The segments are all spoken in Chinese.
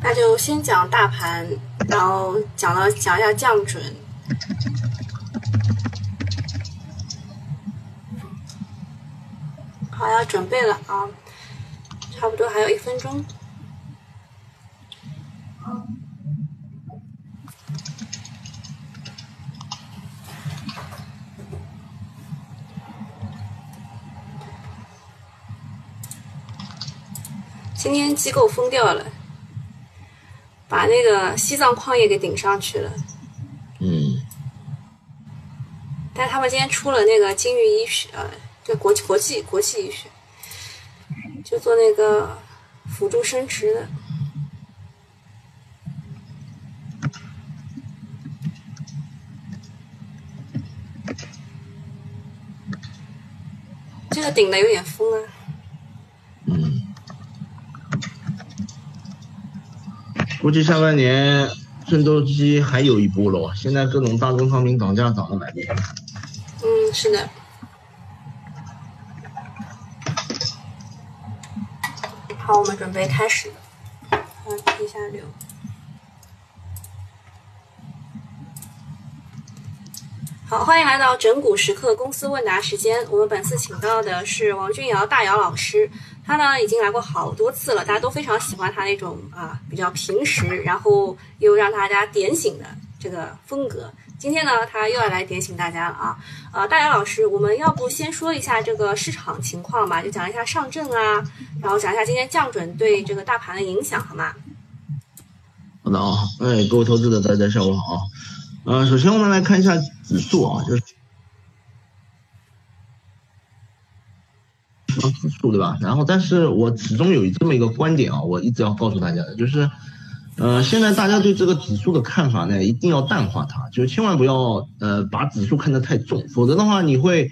那就先讲大盘，然后讲到讲一下降准。好，要准备了啊，差不多还有一分钟。今天机构疯掉了，把那个西藏矿业给顶上去了。嗯。但他们今天出了那个金域医学，呃。对国际国际国际医学，就做那个辅助生殖的。这个顶的有点疯啊。估计下半年郑州期还有一波了，现在各种大宗商品涨价涨得蛮厉害。嗯，是的。好，我们准备开始。看一下流。好，欢迎来到整蛊时刻公司问答时间。我们本次请到的是王俊尧大姚老师，他呢已经来过好多次了，大家都非常喜欢他那种啊比较平实，然后又让大家点醒的这个风格。今天呢，他又要来点醒大家了啊！呃，大姚老师，我们要不先说一下这个市场情况吧，就讲一下上证啊，然后讲一下今天降准对这个大盘的影响，好吗？好的啊，哎，各位投资者，大家下午好啊！呃，首先我们来看一下指数啊，就是指数对吧？然后，但是我始终有这么一个观点啊，我一直要告诉大家的，就是。呃，现在大家对这个指数的看法呢，一定要淡化它，就千万不要呃把指数看得太重，否则的话你会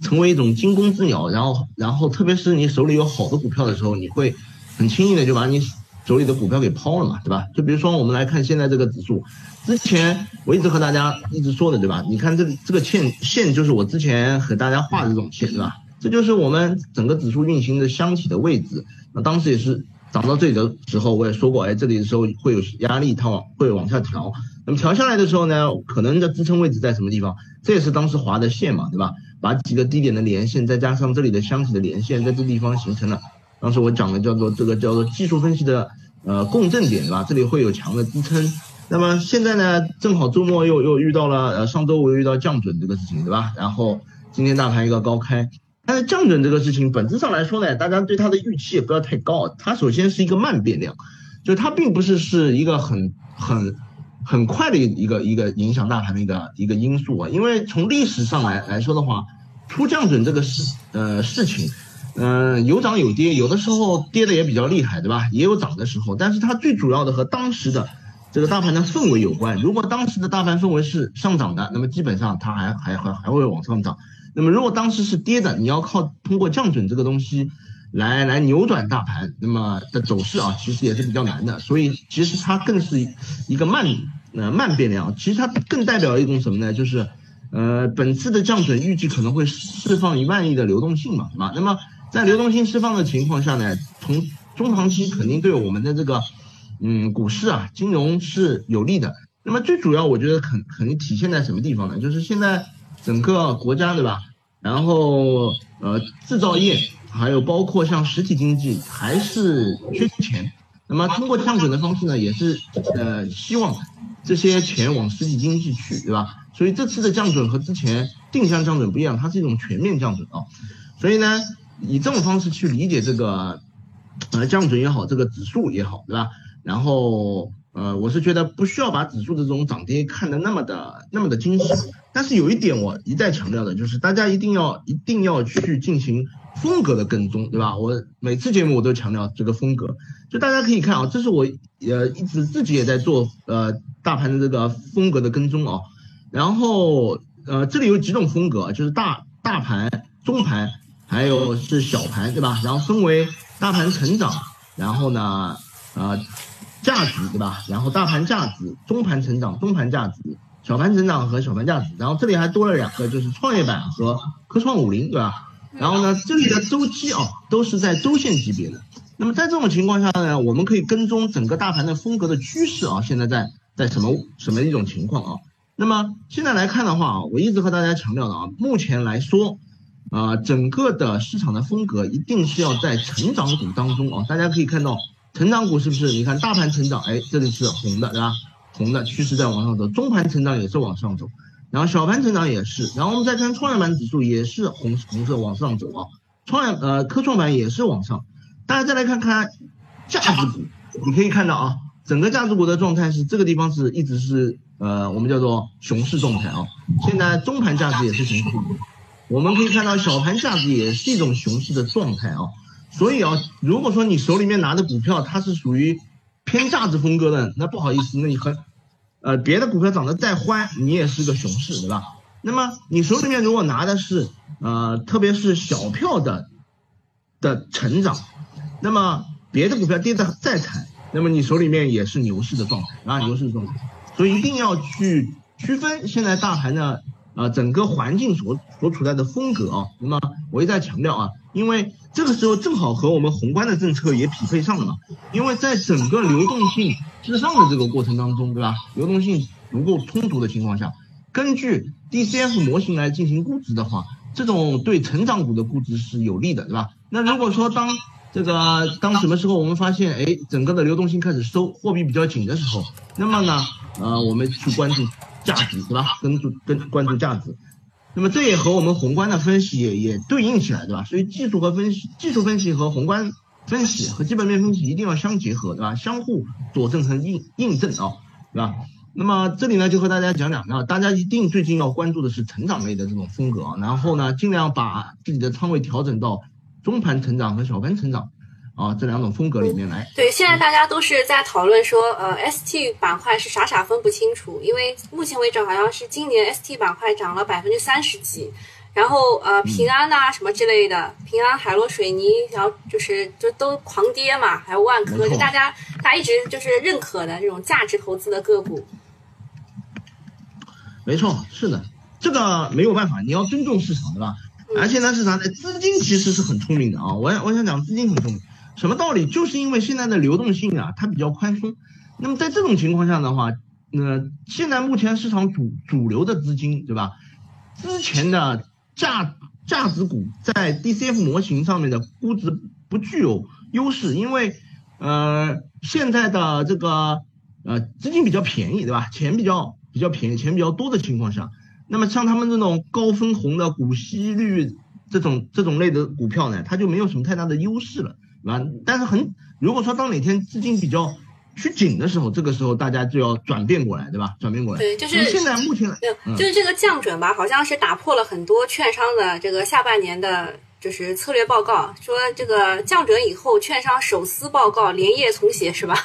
成为一种惊弓之鸟，然后然后特别是你手里有好的股票的时候，你会很轻易的就把你手里的股票给抛了嘛，对吧？就比如说我们来看现在这个指数，之前我一直和大家一直说的，对吧？你看这个这个线线就是我之前和大家画的这种线，对吧？这就是我们整个指数运行的箱体的位置，那当时也是。涨到这里的时候，我也说过，哎，这里的时候会有压力，它往会往下调。那么调下来的时候呢，可能的支撑位置在什么地方？这也是当时划的线嘛，对吧？把几个低点的连线，再加上这里的箱体的连线，在这地方形成了。当时我讲的叫做这个叫做技术分析的呃共振点，对吧？这里会有强的支撑。那么现在呢，正好周末又又遇到了呃上周我又遇到降准这个事情，对吧？然后今天大盘一个高开。但是降准这个事情本质上来说呢，大家对它的预期也不要太高。它首先是一个慢变量，就它并不是是一个很很很快的一个一个影响大盘的一个一个因素啊。因为从历史上来来说的话，出降准这个事呃事情，嗯有涨有跌，有的时候跌的也比较厉害，对吧？也有涨的时候。但是它最主要的和当时的这个大盘的氛围有关。如果当时的大盘氛围是上涨的，那么基本上它还还还还会往上涨。那么如果当时是跌的，你要靠通过降准这个东西来来扭转大盘，那么的走势啊，其实也是比较难的。所以其实它更是一个慢呃慢变量，其实它更代表一种什么呢？就是呃本次的降准预计可能会释放一万亿的流动性嘛，是吧？那么在流动性释放的情况下呢，从中长期肯定对我们的这个嗯股市啊金融是有利的。那么最主要我觉得肯肯定体现在什么地方呢？就是现在。整个国家对吧？然后呃制造业还有包括像实体经济还是缺钱，那么通过降准的方式呢，也是呃希望这些钱往实体经济去，对吧？所以这次的降准和之前定向降准不一样，它是一种全面降准啊。所以呢，以这种方式去理解这个呃降准也好，这个指数也好，对吧？然后。呃，我是觉得不需要把指数的这种涨跌看得那么的那么的精细，但是有一点我一再强调的就是，大家一定要一定要去进行风格的跟踪，对吧？我每次节目我都强调这个风格，就大家可以看啊，这是我呃一直自己也在做呃大盘的这个风格的跟踪啊，然后呃这里有几种风格，就是大大盘、中盘，还有是小盘，对吧？然后分为大盘成长，然后呢啊。价值对吧？然后大盘价值、中盘成长、中盘价值、小盘成长和小盘价值，然后这里还多了两个，就是创业板和科创五零，对吧？然后呢，这里的周期啊都是在周线级别的，那么在这种情况下呢，我们可以跟踪整个大盘的风格的趋势啊，现在在在什么什么一种情况啊？那么现在来看的话啊，我一直和大家强调的啊，目前来说，啊，整个的市场的风格一定是要在成长股当中啊。大家可以看到，成长股是不是？你看大盘成长，哎，这里是红的，对吧？红的趋势在往上走，中盘成长也是往上走，然后小盘成长也是，然后我们再看创业板指数也是红红色往上走啊，创业呃科创板也是往上。大家再来看看价值股，你可以看到啊，整个价值股的状态是这个地方是一直是呃我们叫做熊市状态啊。现在中盘价值也是熊市，我们可以看到小盘价值也是一种熊市的状态啊。所以啊，如果说你手里面拿的股票它是属于偏价值风格的，那不好意思，那你和呃别的股票涨得再欢，你也是个熊市，对吧？那么你手里面如果拿的是呃特别是小票的的成长。那么别的股票跌得再惨，那么你手里面也是牛市的状态啊，牛市的状态，所以一定要去区分现在大盘的啊整个环境所所处在的风格啊。那么我一再强调啊，因为这个时候正好和我们宏观的政策也匹配上了嘛，因为在整个流动性至上的这个过程当中，对吧？流动性足够充足的情况下，根据 DCF 模型来进行估值的话，这种对成长股的估值是有利的，对吧？那如果说当这个当什么时候我们发现，哎，整个的流动性开始收，货币比较紧的时候，那么呢，呃，我们去关注价值，对吧？跟注跟关注价值，那么这也和我们宏观的分析也也对应起来，对吧？所以技术和分析，技术分析和宏观分析和基本面分析一定要相结合，对吧？相互佐证和印印证啊，对吧？那么这里呢，就和大家讲讲啊，大家一定最近要关注的是成长类的这种风格啊，然后呢，尽量把自己的仓位调整到。中盘成长和小盘成长，啊，这两种风格里面来。对，现在大家都是在讨论说，呃，ST 板块是傻傻分不清楚，因为目前为止好像是今年 ST 板块涨了百分之三十几，然后呃，平安呐什么之类的，平安海螺水泥，然后就是就都狂跌嘛，还有万科，就大家大家一直就是认可的这种价值投资的个股。没错，是的，这个没有办法，你要尊重市场，对吧？而且呢市场呢？资金其实是很聪明的啊！我我想讲资金很聪明，什么道理？就是因为现在的流动性啊，它比较宽松。那么在这种情况下的话，呃，现在目前市场主主流的资金，对吧？之前的价价值股在 DCF 模型上面的估值不具有优势，因为呃现在的这个呃资金比较便宜，对吧？钱比较比较便宜，钱比较多的情况下。那么像他们这种高分红的股息率这种这种类的股票呢，它就没有什么太大的优势了，对吧？但是很如果说当哪天资金比较趋紧的时候，这个时候大家就要转变过来，对吧？转变过来。对，就是现在目前，就是这个降准吧，好像是打破了很多券商的这个下半年的就是策略报告，说这个降准以后，券商手撕报告连夜重写，是吧？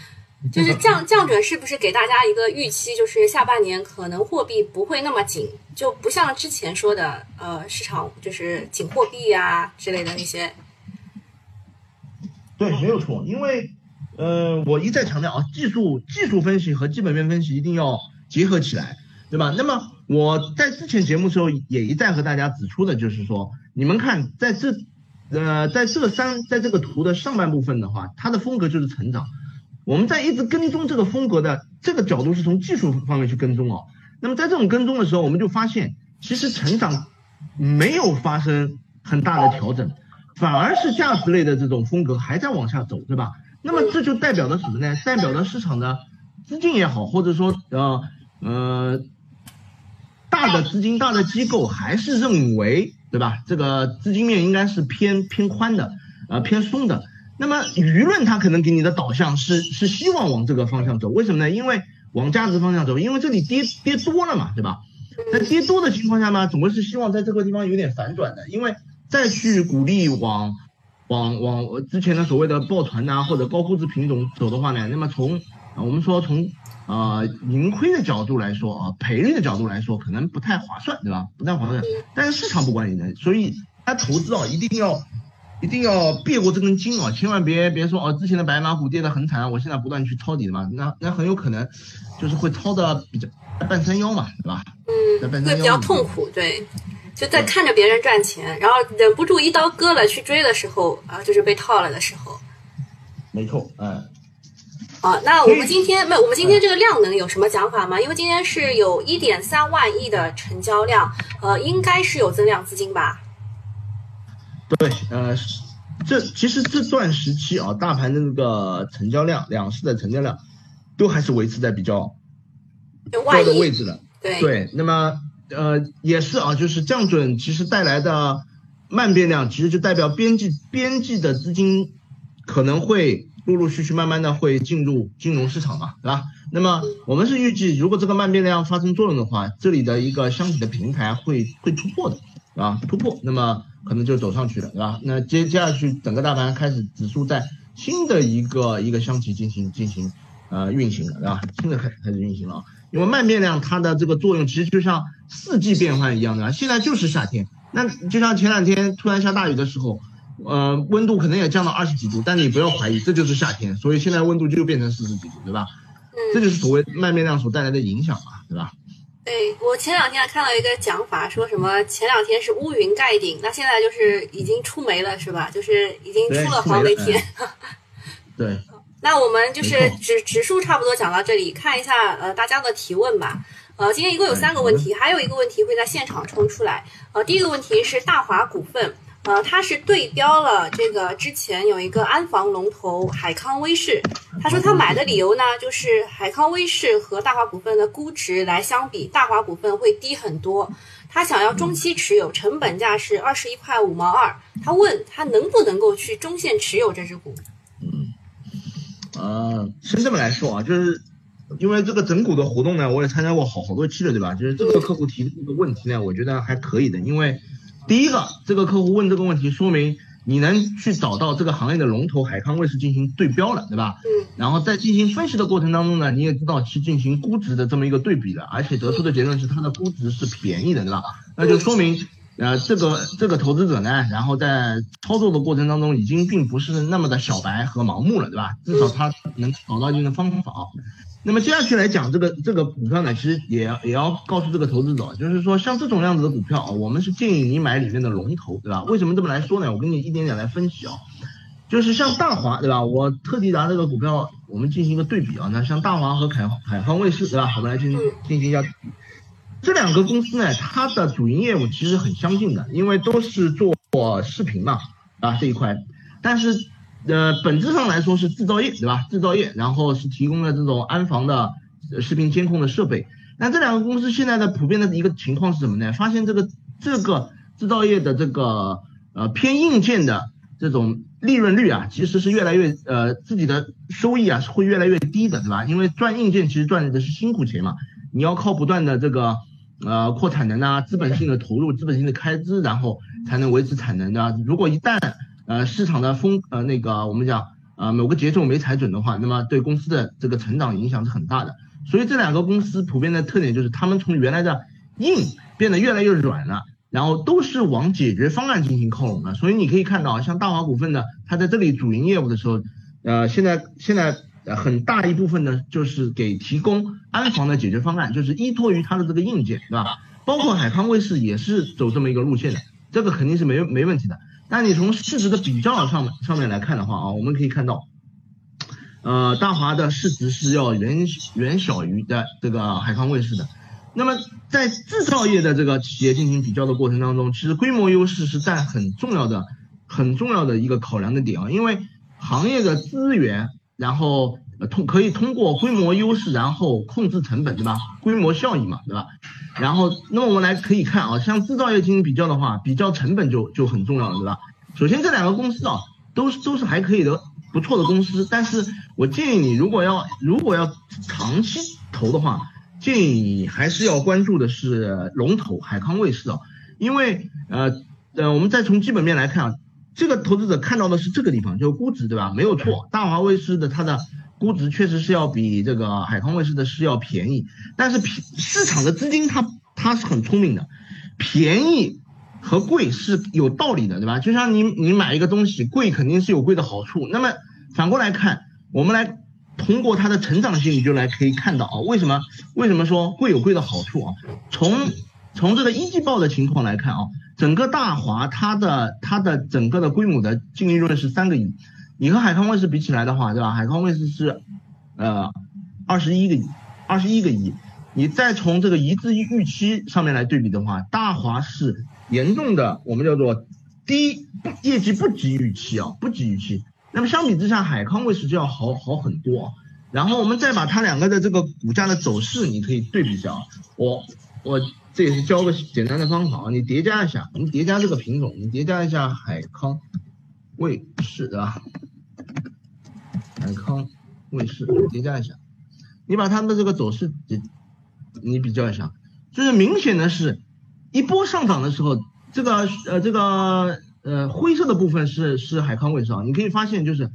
就是降降准是不是给大家一个预期？就是下半年可能货币不会那么紧，就不像之前说的，呃，市场就是紧货币呀之类的那些。对，没有错，因为，呃，我一再强调啊，技术技术分析和基本面分析一定要结合起来，对吧？那么我在之前节目时候也一再和大家指出的就是说，你们看在这，呃，在这三在这个图的上半部分的话，它的风格就是成长。我们在一直跟踪这个风格的这个角度是从技术方面去跟踪哦。那么在这种跟踪的时候，我们就发现其实成长没有发生很大的调整，反而是价值类的这种风格还在往下走，对吧？那么这就代表着什么呢？代表着市场的资金也好，或者说呃呃大的资金、大的机构还是认为，对吧？这个资金面应该是偏偏宽的，呃偏松的。那么舆论它可能给你的导向是是希望往这个方向走，为什么呢？因为往价值方向走，因为这里跌跌多了嘛，对吧？在跌多的情况下呢，总归是希望在这个地方有点反转的，因为再去鼓励往往往之前的所谓的抱团呐或者高估值品种走的话呢，那么从啊我们说从啊盈亏的角度来说啊赔率的角度来说，可能不太划算，对吧？不太划算，但是市场不管你的，所以他投资啊一定要。一定要别过这根筋啊！千万别别说哦，之前的白马股跌得很惨，我现在不断去抄底的嘛，那那很有可能就是会抄的比较半山腰嘛，对吧？嗯，会比较痛苦，对，就在看着别人赚钱，然后忍不住一刀割了去追的时候啊，就是被套了的时候，没错，嗯。好，那我们今天没有，我们今天这个量能有什么讲法吗？因为今天是有一点三万亿的成交量，呃，应该是有增量资金吧？对，呃，这其实这段时期啊，大盘的那个成交量，两市的成交量都还是维持在比较高的位置的。对对，那么呃也是啊，就是降准其实带来的慢变量，其实就代表边际边际的资金可能会。陆陆续续、慢慢的会进入金融市场嘛，对吧？那么我们是预计，如果这个慢变量发生作用的话，这里的一个箱体的平台会会突破的，啊，突破，那么可能就走上去了，对吧？那接接下去整个大盘开始指数在新的一个一个箱体进行进行呃运行了，对吧？新的开始开始运行了，因为慢变量它的这个作用其实就像四季变换一样的，现在就是夏天，那就像前两天突然下大雨的时候。呃，温度可能也降到二十几度，但你不要怀疑，这就是夏天，所以现在温度就变成四十几度，对吧？嗯，这就是所谓慢变量所带来的影响嘛，对吧？对我前两天还看到一个讲法，说什么前两天是乌云盖顶，那现在就是已经出梅了，是吧？就是已经出了黄梅天。对。那我们就是指指数差不多讲到这里，看一下呃大家的提问吧。呃，今天一共有三个问题，还有一个问题会在现场抽出来。呃，第一个问题是大华股份。呃，它是对标了这个之前有一个安防龙头海康威视，他说他买的理由呢，就是海康威视和大华股份的估值来相比，大华股份会低很多。他想要中期持有，成本价是二十一块五毛二。他问他能不能够去中线持有这只股？嗯，呃，是这么来说啊，就是因为这个整股的活动呢，我也参加过好好多期了，对吧？就是这个客户提的这个问题呢，我觉得还可以的，因为。第一个，这个客户问这个问题，说明你能去找到这个行业的龙头海康威视进行对标了，对吧？嗯。然后在进行分析的过程当中呢，你也知道去进行估值的这么一个对比了，而且得出的结论是它的估值是便宜的，对吧？那就说明，呃，这个这个投资者呢，然后在操作的过程当中已经并不是那么的小白和盲目了，对吧？至少他能找到一定的方法。那么接下去来讲这个这个股票呢，其实也也要告诉这个投资者，就是说像这种样子的股票啊，我们是建议你买里面的龙头，对吧？为什么这么来说呢？我跟你一点点来分析啊，就是像大华，对吧？我特地拿这个股票，我们进行一个对比啊。那像大华和凯凯康卫视，对吧？我们来进行进行一下这两个公司呢，它的主营业务其实很相近的，因为都是做视频嘛，啊这一块，但是。呃，本质上来说是制造业，对吧？制造业，然后是提供了这种安防的视频监控的设备。那这两个公司现在的普遍的一个情况是什么呢？发现这个这个制造业的这个呃偏硬件的这种利润率啊，其实是越来越呃自己的收益啊是会越来越低的，对吧？因为赚硬件其实赚的是辛苦钱嘛，你要靠不断的这个呃扩产能啊，资本性的投入、资本性的开支，然后才能维持产能的。如果一旦呃，市场的风呃那个我们讲啊某个节奏没踩准的话，那么对公司的这个成长影响是很大的。所以这两个公司普遍的特点就是，他们从原来的硬变得越来越软了，然后都是往解决方案进行靠拢的。所以你可以看到，像大华股份呢，它在这里主营业务的时候，呃，现在现在很大一部分呢就是给提供安防的解决方案，就是依托于它的这个硬件，对吧？包括海康卫视也是走这么一个路线的，这个肯定是没没问题的。那你从市值的比较上面上面来看的话啊，我们可以看到，呃，大华的市值是要远远小于的这个海康卫视的。那么在制造业的这个企业进行比较的过程当中，其实规模优势是占很重要的、很重要的一个考量的点啊，因为行业的资源，然后通可以通过规模优势，然后控制成本，对吧？规模效益嘛，对吧？然后，那么我们来可以看啊，像制造业进行比较的话，比较成本就就很重要了，对吧？首先这两个公司啊，都是都是还可以的不错的公司，但是我建议你如果要如果要长期投的话，建议你还是要关注的是龙头海康卫视啊，因为呃呃，我们再从基本面来看啊，这个投资者看到的是这个地方，就是估值，对吧？没有错，大华卫视的它的。估值确实是要比这个海康卫视的是要便宜，但是平市场的资金它它是很聪明的，便宜和贵是有道理的，对吧？就像你你买一个东西，贵肯定是有贵的好处。那么反过来看，我们来通过它的成长性，你就来可以看到啊，为什么为什么说贵有贵的好处啊？从从这个一季报的情况来看啊，整个大华它的它的整个的规模的净利润是三个亿。你和海康威视比起来的话，对吧？海康威视是呃二十一个亿，二十一个亿。你再从这个一致预期上面来对比的话，大华是严重的，我们叫做低业绩不及预期啊，不及预期。那么相比之下，海康威视就要好好很多。然后我们再把它两个的这个股价的走势，你可以对比一下啊。我我这也是教个简单的方法啊，你叠加一下，你叠加这个品种，你叠加一下海康卫视对吧？海康卫视叠加一下，你把它们的这个走势你比较一下，就是明显的是，一波上涨的时候，这个呃这个呃灰色的部分是是海康卫视啊，你可以发现就是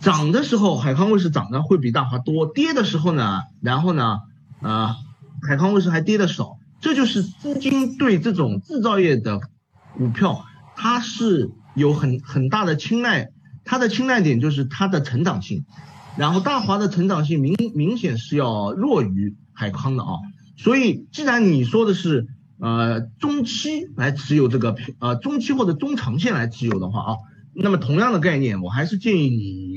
涨的时候海康卫视涨的会比大华多，跌的时候呢，然后呢啊海康卫视还跌的少，这就是资金对这种制造业的股票它是有很很大的青睐，它的青睐点就是它的成长性，然后大华的成长性明明显是要弱于。海康的啊，所以既然你说的是呃中期来持有这个呃中期或者中长线来持有的话啊，那么同样的概念，我还是建议你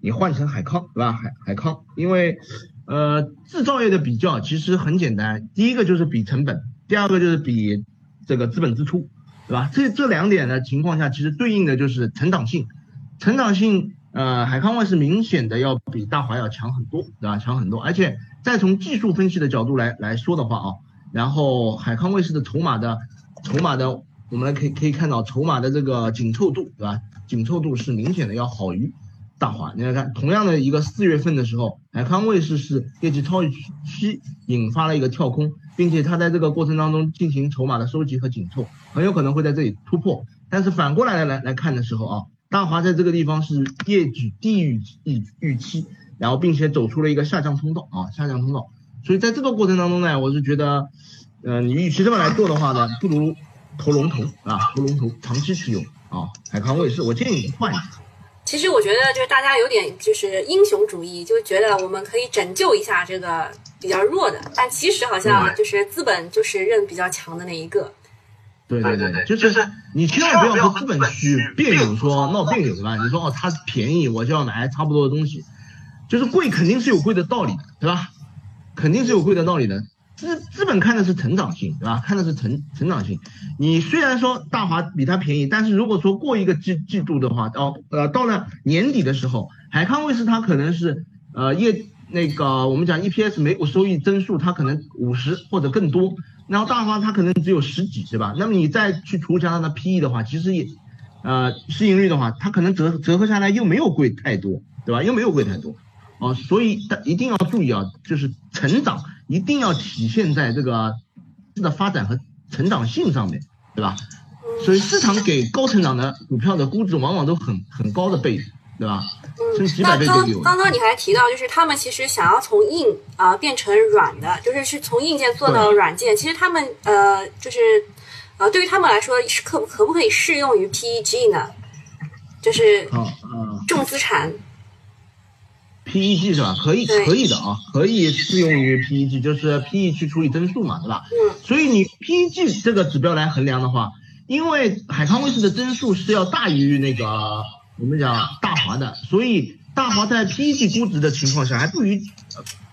你换成海康对吧？海海康，因为呃制造业的比较其实很简单，第一个就是比成本，第二个就是比这个资本支出，对吧？这这两点的情况下，其实对应的就是成长性，成长性呃海康威视明显的要比大华要强很多，对吧？强很多，而且。再从技术分析的角度来来说的话啊，然后海康卫视的筹码的筹码的，我们来可以可以看到筹码的这个紧凑度，对吧？紧凑度是明显的要好于大华。你来看，同样的一个四月份的时候，海康卫视是业绩超预期引发了一个跳空，并且它在这个过程当中进行筹码的收集和紧凑，很有可能会在这里突破。但是反过来来来看的时候啊，大华在这个地方是业绩低于预预期。然后，并且走出了一个下降通道啊，下降通道。所以在这个过程当中呢，我是觉得，呃，你与其这么来做的话呢，不如投龙头啊，投龙头，长期持有啊。海康卫视，我建议你换一下。其实我觉得就是大家有点就是英雄主义，就觉得我们可以拯救一下这个比较弱的，但其实好像就是资本就是认比较强的那一个。对对对，就是你千万不要和资本去别扭，说闹别扭对吧？你说哦，它便宜，我就要买差不多的东西。就是贵肯定是有贵的道理的，对吧？肯定是有贵的道理的。资资本看的是成长性，对吧？看的是成成长性。你虽然说大华比它便宜，但是如果说过一个季季度的话，到呃到了年底的时候，海康威视它可能是呃业那个我们讲 EPS 每股收益增速它可能五十或者更多，然后大华它可能只有十几，对吧？那么你再去除加它的 PE 的话，其实也呃市盈率的话，它可能折折合下来又没有贵太多，对吧？又没有贵太多。哦，所以大一定要注意啊，就是成长一定要体现在这个的发展和成长性上面，对吧？所以市场给高成长的股票的估值往往都很很高的倍，对吧？嗯，那刚刚刚你还提到，就是他们其实想要从硬啊变成软的，就是是从硬件做到软件。其实他们呃，就是呃，对于他们来说，是可可不可以适用于 PEG 呢？就是重资产。PEG 是吧？可以，可以的啊，可以适用于 PEG，就是 PE 去除以增速嘛，对吧？嗯。所以你 PEG 这个指标来衡量的话，因为海康威视的增速是要大于那个我们讲大华的，所以大华在 PEG 估值的情况下，还不一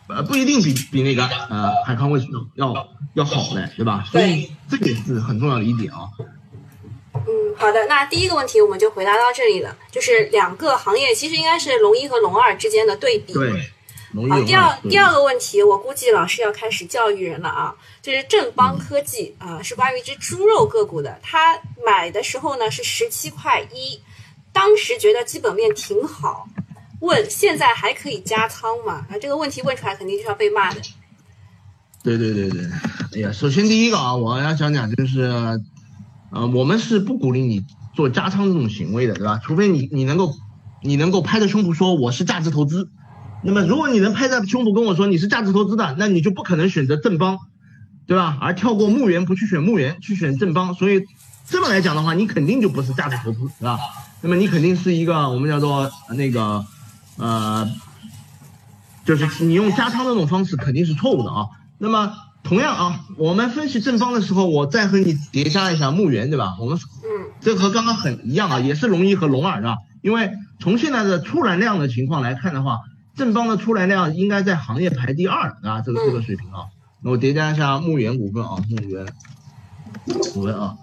呃不一定比比那个呃海康威视要要好嘞，对吧？所以这也是很重要的一点啊。嗯，好的，那第一个问题我们就回答到这里了，就是两个行业其实应该是龙一和龙二之间的对比。对，好，第二第二个问题，我估计老师要开始教育人了啊，就是正邦科技啊，是关于一只猪肉个股的，它买的时候呢是十七块一，当时觉得基本面挺好，问现在还可以加仓吗？啊，这个问题问出来肯定就是要被骂的。对对对对，哎呀，首先第一个啊，我要讲讲就是。呃，我们是不鼓励你做加仓这种行为的，对吧？除非你你能够，你能够拍着胸脯说我是价值投资。那么，如果你能拍着胸脯跟我说你是价值投资的，那你就不可能选择正邦，对吧？而跳过牧原不去选牧原，去选正邦。所以这么来讲的话，你肯定就不是价值投资，是吧？那么你肯定是一个我们叫做那个呃，就是你用加仓那种方式肯定是错误的啊。那么。同同样啊，我们分析正方的时候，我再和你叠加一下牧原，对吧？我们嗯这和刚刚很一样啊，也是龙一和龙二，是吧？因为从现在的出栏量的情况来看的话，正方的出栏量应该在行业排第二，对吧？这个这个水平啊，那我叠加一下牧原股份啊，牧原股份啊，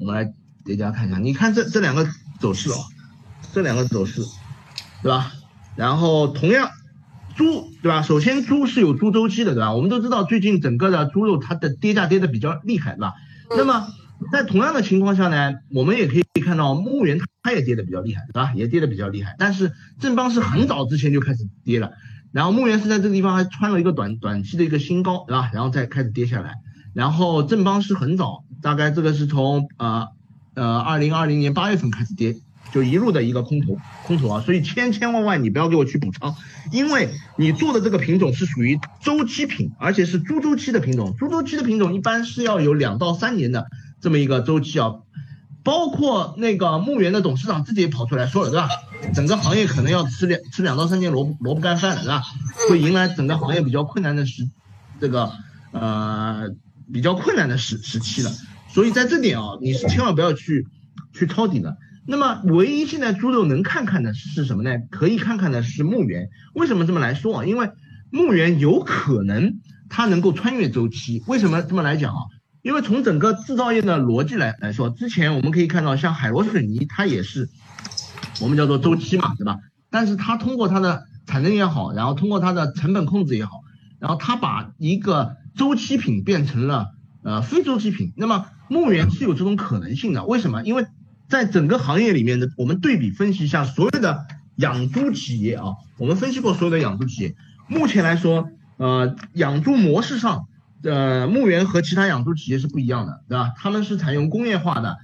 我们来叠加看一下，你看这这两个走势啊，这两个走势，对吧？然后同样。猪对吧？首先猪是有猪周期的，对吧？我们都知道最近整个的猪肉它的跌价跌的比较厉害，对吧？那么在同样的情况下呢，我们也可以看到牧原它也跌的比较厉害，对吧？也跌的比较厉害。但是正邦是很早之前就开始跌了，然后牧原是在这个地方还穿了一个短短期的一个新高，对吧？然后再开始跌下来。然后正邦是很早，大概这个是从呃呃二零二零年八月份开始跌。就一路的一个空头，空头啊，所以千千万万你不要给我去补仓，因为你做的这个品种是属于周期品，而且是猪周期的品种，猪周期的品种一般是要有两到三年的这么一个周期啊，包括那个牧原的董事长自己也跑出来说了，对吧？整个行业可能要吃两吃两到三年萝卜萝卜干饭了，对吧？会迎来整个行业比较困难的时，这个呃比较困难的时时期了，所以在这点啊，你是千万不要去去抄底的。那么，唯一现在猪肉能看看的是什么呢？可以看看的是牧原。为什么这么来说啊？因为牧原有可能它能够穿越周期。为什么这么来讲啊？因为从整个制造业的逻辑来来说，之前我们可以看到，像海螺水泥，它也是我们叫做周期嘛，对吧？但是它通过它的产能也好，然后通过它的成本控制也好，然后它把一个周期品变成了呃非周期品。那么牧原是有这种可能性的。为什么？因为在整个行业里面的，我们对比分析一下所有的养猪企业啊，我们分析过所有的养猪企业，目前来说，呃，养猪模式上，呃，牧原和其他养猪企业是不一样的，对吧？他们是采用工业化的，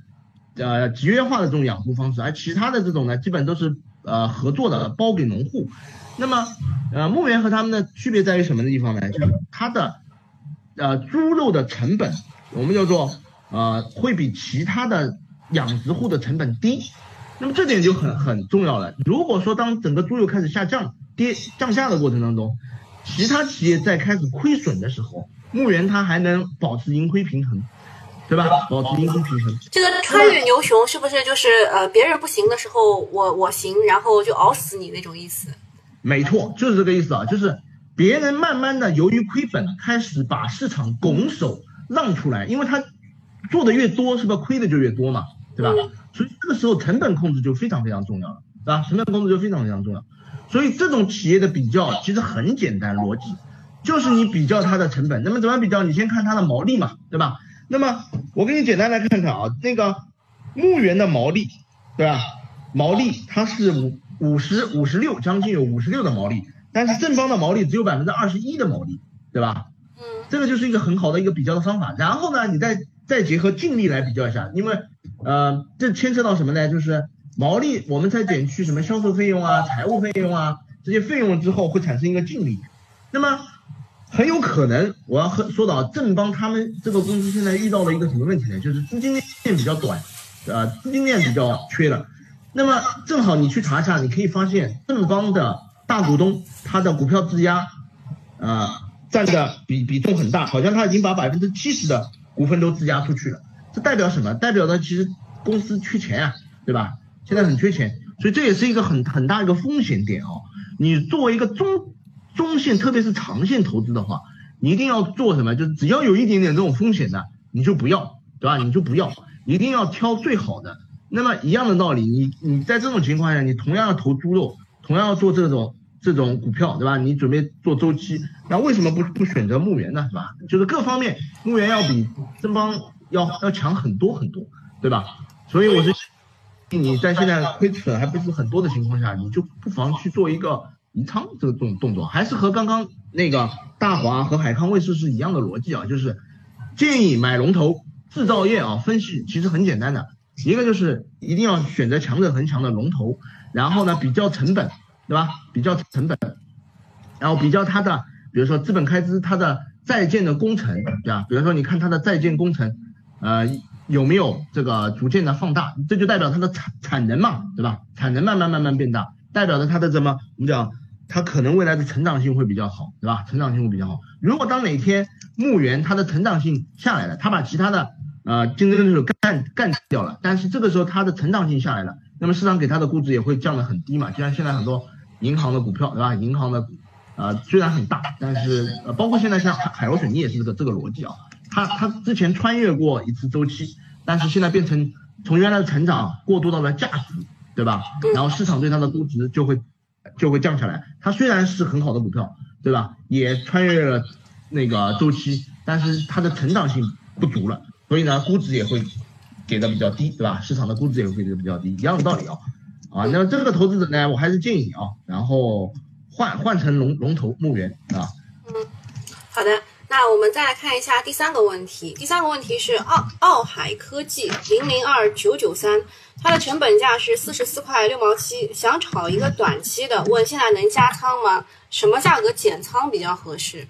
呃，集约化的这种养猪方式，而其他的这种呢，基本都是呃合作的，包给农户。那么，呃，牧原和他们的区别在于什么的地方呢？就是它的，呃，猪肉的成本，我们叫做呃，会比其他的。养殖户的成本低，那么这点就很很重要了。如果说当整个猪肉开始下降、跌降价的过程当中，其他企业在开始亏损的时候，牧原它还能保持盈亏平衡，对吧？保持盈亏平衡。这个川越牛熊是不是就是呃别人不行的时候我我行，然后就熬死你那种意思？没错，就是这个意思啊，就是别人慢慢的由于亏本开始把市场拱手让出来，因为他做的越多，是不是亏的就越多嘛？对吧？所以这个时候成本控制就非常非常重要了，对吧？成本控制就非常非常重要。所以这种企业的比较其实很简单，逻辑就是你比较它的成本。那么怎么比较？你先看它的毛利嘛，对吧？那么我给你简单来看看啊，那个牧原的毛利，对吧？毛利它是五五十五十六，将近有五十六的毛利，但是正邦的毛利只有百分之二十一的毛利，对吧？嗯，这个就是一个很好的一个比较的方法。然后呢，你再再结合净利来比较一下，因为呃，这牵扯到什么呢？就是毛利，我们再减去什么销售费用啊、财务费用啊这些费用之后，会产生一个净利。那么很有可能，我要和说到正邦他们这个公司现在遇到了一个什么问题呢？就是资金链比较短，呃，资金链比较缺了。那么正好你去查一下，你可以发现正邦的大股东他的股票质押，啊，占的比比重很大，好像他已经把百分之七十的股份都质押出去了。这代表什么？代表的其实公司缺钱啊，对吧？现在很缺钱，所以这也是一个很很大一个风险点哦。你作为一个中中线，特别是长线投资的话，你一定要做什么？就是只要有一点点这种风险的，你就不要，对吧？你就不要，一定要挑最好的。那么一样的道理，你你在这种情况下，你同样要投猪肉，同样要做这种这种股票，对吧？你准备做周期，那为什么不不选择牧原呢？是吧？就是各方面牧原要比正邦。要要强很多很多，对吧？所以我是你在现在亏损还不是很多的情况下，你就不妨去做一个移仓这个动动作，还是和刚刚那个大华和海康卫视是一样的逻辑啊，就是建议买龙头制造业啊。分析其实很简单的，一个就是一定要选择强者恒强的龙头，然后呢比较成本，对吧？比较成本，然后比较它的，比如说资本开支，它的在建的工程，对吧？比如说你看它的在建工程。呃，有没有这个逐渐的放大？这就代表它的产产能嘛，对吧？产能慢慢慢慢变大，代表着它的什么？我们讲它可能未来的成长性会比较好，对吧？成长性会比较好。如果当哪天牧原它的成长性下来了，它把其他的呃竞争对手干干掉了，但是这个时候它的成长性下来了，那么市场给它的估值也会降得很低嘛，就像现在很多银行的股票对吧？银行的股呃虽然很大，但是呃包括现在像海海螺水泥也是这个这个逻辑啊，它它之前穿越过一次周期，但是现在变成从原来的成长过渡到了价值，对吧？然后市场对它的估值就会就会降下来，它虽然是很好的股票。对吧？也穿越了那个周期，但是它的成长性不足了，所以呢，估值也会给的比较低，对吧？市场的估值也会给的比较低，一样的道理啊。啊，那么这个投资者呢，我还是建议啊，然后换换成龙龙头牧原啊。嗯，好的。那我们再来看一下第三个问题。第三个问题是奥奥海科技零零二九九三，它的成本价是四十四块六毛七，想炒一个短期的，问现在能加仓吗？什么价格减仓比较合适？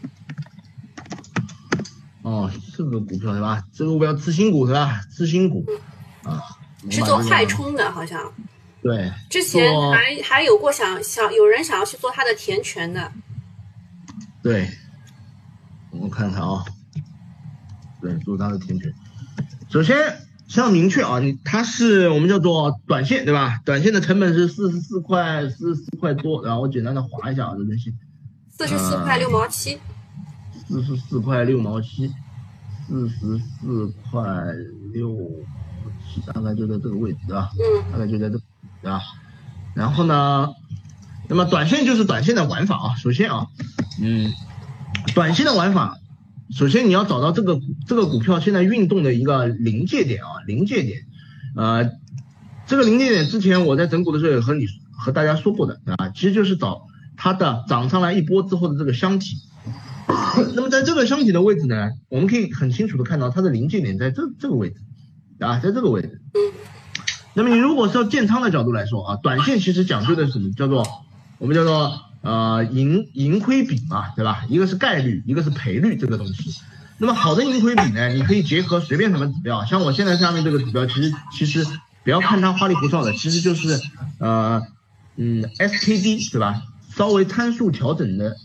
哦，这个股票对吧？这个我要次新股是吧？次新股啊，是做快充的，好像。对。之前还还有过想想有人想要去做他的填权的。对。我们看看啊，对，做他的填权。首先，先要明确啊，你它是我们叫做短线，对吧？短线的成本是四十四块，四十四块多。然后我简单的划一下啊，这东西。四十四块六毛七。四十四块六毛七，四十四块六毛七，大概就在这个位置，啊？嗯。大概就在这，对吧？然后呢，那么短线就是短线的玩法啊。首先啊，嗯。短线的玩法，首先你要找到这个这个股票现在运动的一个临界点啊，临界点，呃，这个临界点之前我在整股的时候也和你和大家说过的啊，其实就是找它的涨上来一波之后的这个箱体。那么在这个箱体的位置呢，我们可以很清楚的看到它的临界点在这这个位置啊，在这个位置。那么你如果是要建仓的角度来说啊，短线其实讲究的是什么？叫做我们叫做。呃，盈盈亏比嘛，对吧？一个是概率，一个是赔率这个东西。那么好的盈亏比呢，你可以结合随便什么指标，像我现在下面这个指标，其实其实不要看它花里胡哨的，其实就是呃嗯 SKD 对吧？稍微参数调整的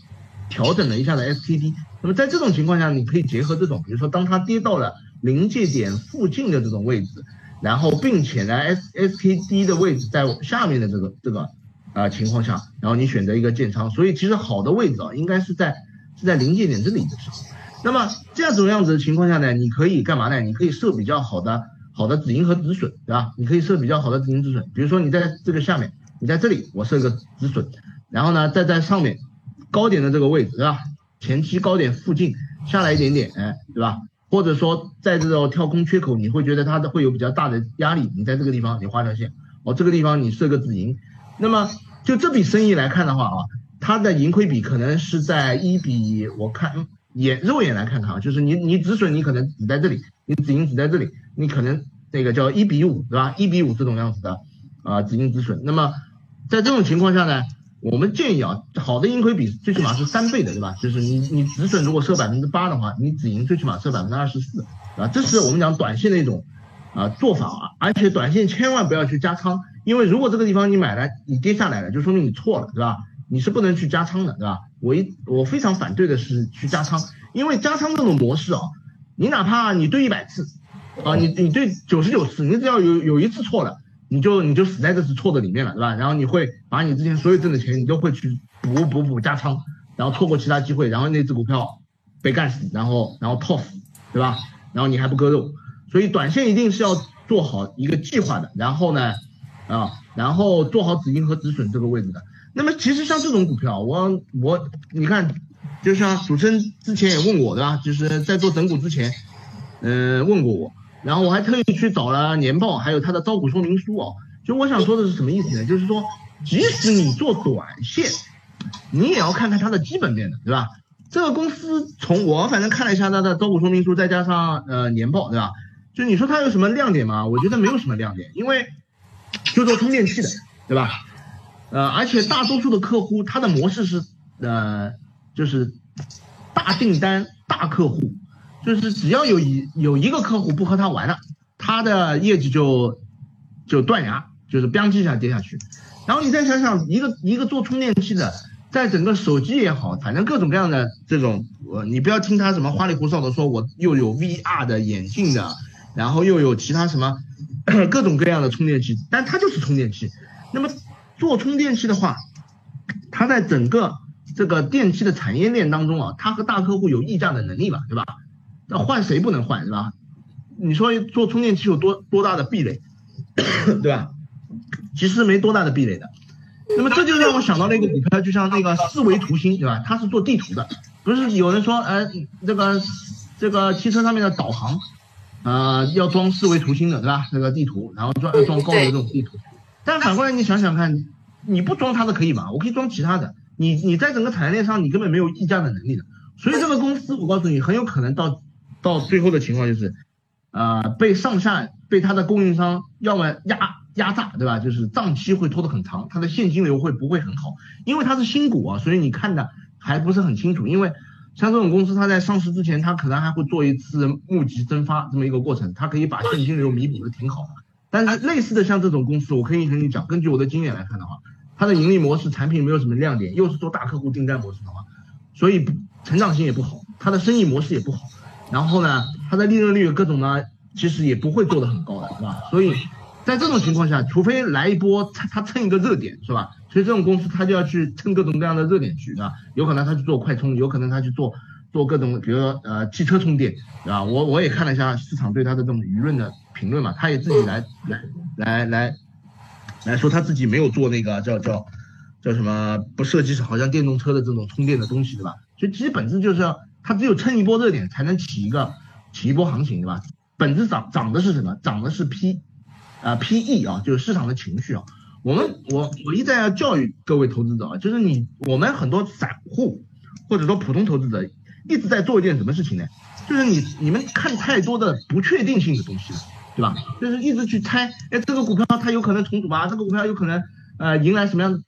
调整了一下的 SKD。那么在这种情况下，你可以结合这种，比如说当它跌到了临界点附近的这种位置，然后并且呢 S SKD 的位置在下面的这个这个。啊情况下，然后你选择一个建仓，所以其实好的位置啊，应该是在是在临界点这里的时候。那么这样子样子的情况下呢，你可以干嘛呢？你可以设比较好的好的止盈和止损，对吧？你可以设比较好的止盈止损，比如说你在这个下面，你在这里我设一个止损，然后呢再在上面高点的这个位置，对吧？前期高点附近下来一点点，哎，对吧？或者说在这种跳空缺口，你会觉得它的会有比较大的压力，你在这个地方你画条线，哦，这个地方你设个止盈。那么就这笔生意来看的话啊，它的盈亏比可能是在一比，我看眼肉眼来看看啊，就是你你止损你可能只在这里，你止盈只在这里，你可能那个叫一比五对吧？一比五这种样子的啊止盈止损。那么在这种情况下呢，我们建议啊，好的盈亏比最起码是三倍的对吧？就是你你止损如果设百分之八的话，你止盈最起码设百分之二十四啊，这是我们讲短线的一种啊做法啊，而且短线千万不要去加仓。因为如果这个地方你买了，你跌下来了，就说明你错了，对吧？你是不能去加仓的，对吧？我一我非常反对的是去加仓，因为加仓这种模式啊，你哪怕你对一百次，啊，你你对九十九次，你只要有有一次错了，你就你就死在这次错的里面了，对吧？然后你会把你之前所有挣的钱，你都会去补补补加仓，然后错过其他机会，然后那只股票被干死，然后然后套死，对吧？然后你还不割肉，所以短线一定是要做好一个计划的，然后呢？啊，然后做好止盈和止损这个位置的。那么其实像这种股票，我我你看，就像主持人之前也问我的，就是在做整股之前，嗯，问过我，然后我还特意去找了年报，还有它的招股说明书哦。就我想说的是什么意思呢？就是说，即使你做短线，你也要看看它的基本面的，对吧？这个公司从我反正看了一下它的招股说明书，再加上呃年报，对吧？就你说它有什么亮点吗？我觉得没有什么亮点，因为。就做充电器的，对吧？呃，而且大多数的客户他的模式是，呃，就是大订单大客户，就是只要有一有一个客户不和他玩了，他的业绩就就断崖，就是吧唧一下跌下去。然后你再想想，一个一个做充电器的，在整个手机也好，反正各种各样的这种，呃，你不要听他什么花里胡哨的说，我又有 VR 的眼镜的，然后又有其他什么各种各样的充电器，但它就是充电器。那么做充电器的话，它在整个这个电器的产业链当中啊，它和大客户有议价的能力嘛，对吧？那换谁不能换，是吧？你说做充电器有多多大的壁垒，对吧？其实没多大的壁垒的。那么这就让我想到了一个股票，就像那个四维图星，对吧？它是做地图的，不是有人说，呃，这个这个汽车上面的导航，啊，要装四维图星的，对吧？那个地图，然后装装高德这种地图。但反过来你想想看，你不装它的可以吗？我可以装其他的。你你在整个产业链上，你根本没有议价的能力的。所以这个公司，我告诉你，很有可能到到最后的情况就是，呃，被上下被它的供应商要么压。压榨对吧？就是账期会拖得很长，它的现金流会不会很好？因为它是新股啊，所以你看的还不是很清楚。因为像这种公司，它在上市之前，它可能还会做一次募集增发这么一个过程，它可以把现金流弥补的挺好的。但是类似的像这种公司，我可以跟你讲，根据我的经验来看的话，它的盈利模式、产品没有什么亮点，又是做大客户订单模式的话，所以成长性也不好，它的生意模式也不好。然后呢，它的利润率各种呢，其实也不会做得很高的，是吧？所以。在这种情况下，除非来一波，他他蹭一个热点，是吧？所以这种公司他就要去蹭各种各样的热点去，对吧？有可能他去做快充，有可能他去做做各种，比如说呃汽车充电，对吧？我我也看了一下市场对他的这种舆论的评论嘛，他也自己来来来来来说他自己没有做那个叫叫叫什么不设计好像电动车的这种充电的东西，对吧？所以其实本质就是要他只有蹭一波热点才能起一个起一波行情，对吧？本质涨涨的是什么？涨的是 P。啊，P E 啊，就是市场的情绪啊。我们我我一再要教育各位投资者啊，就是你我们很多散户或者说普通投资者一直在做一件什么事情呢？就是你你们看太多的不确定性的东西了，对吧？就是一直去猜，哎，这个股票它有可能重组啊，这个股票有可能呃迎来什么样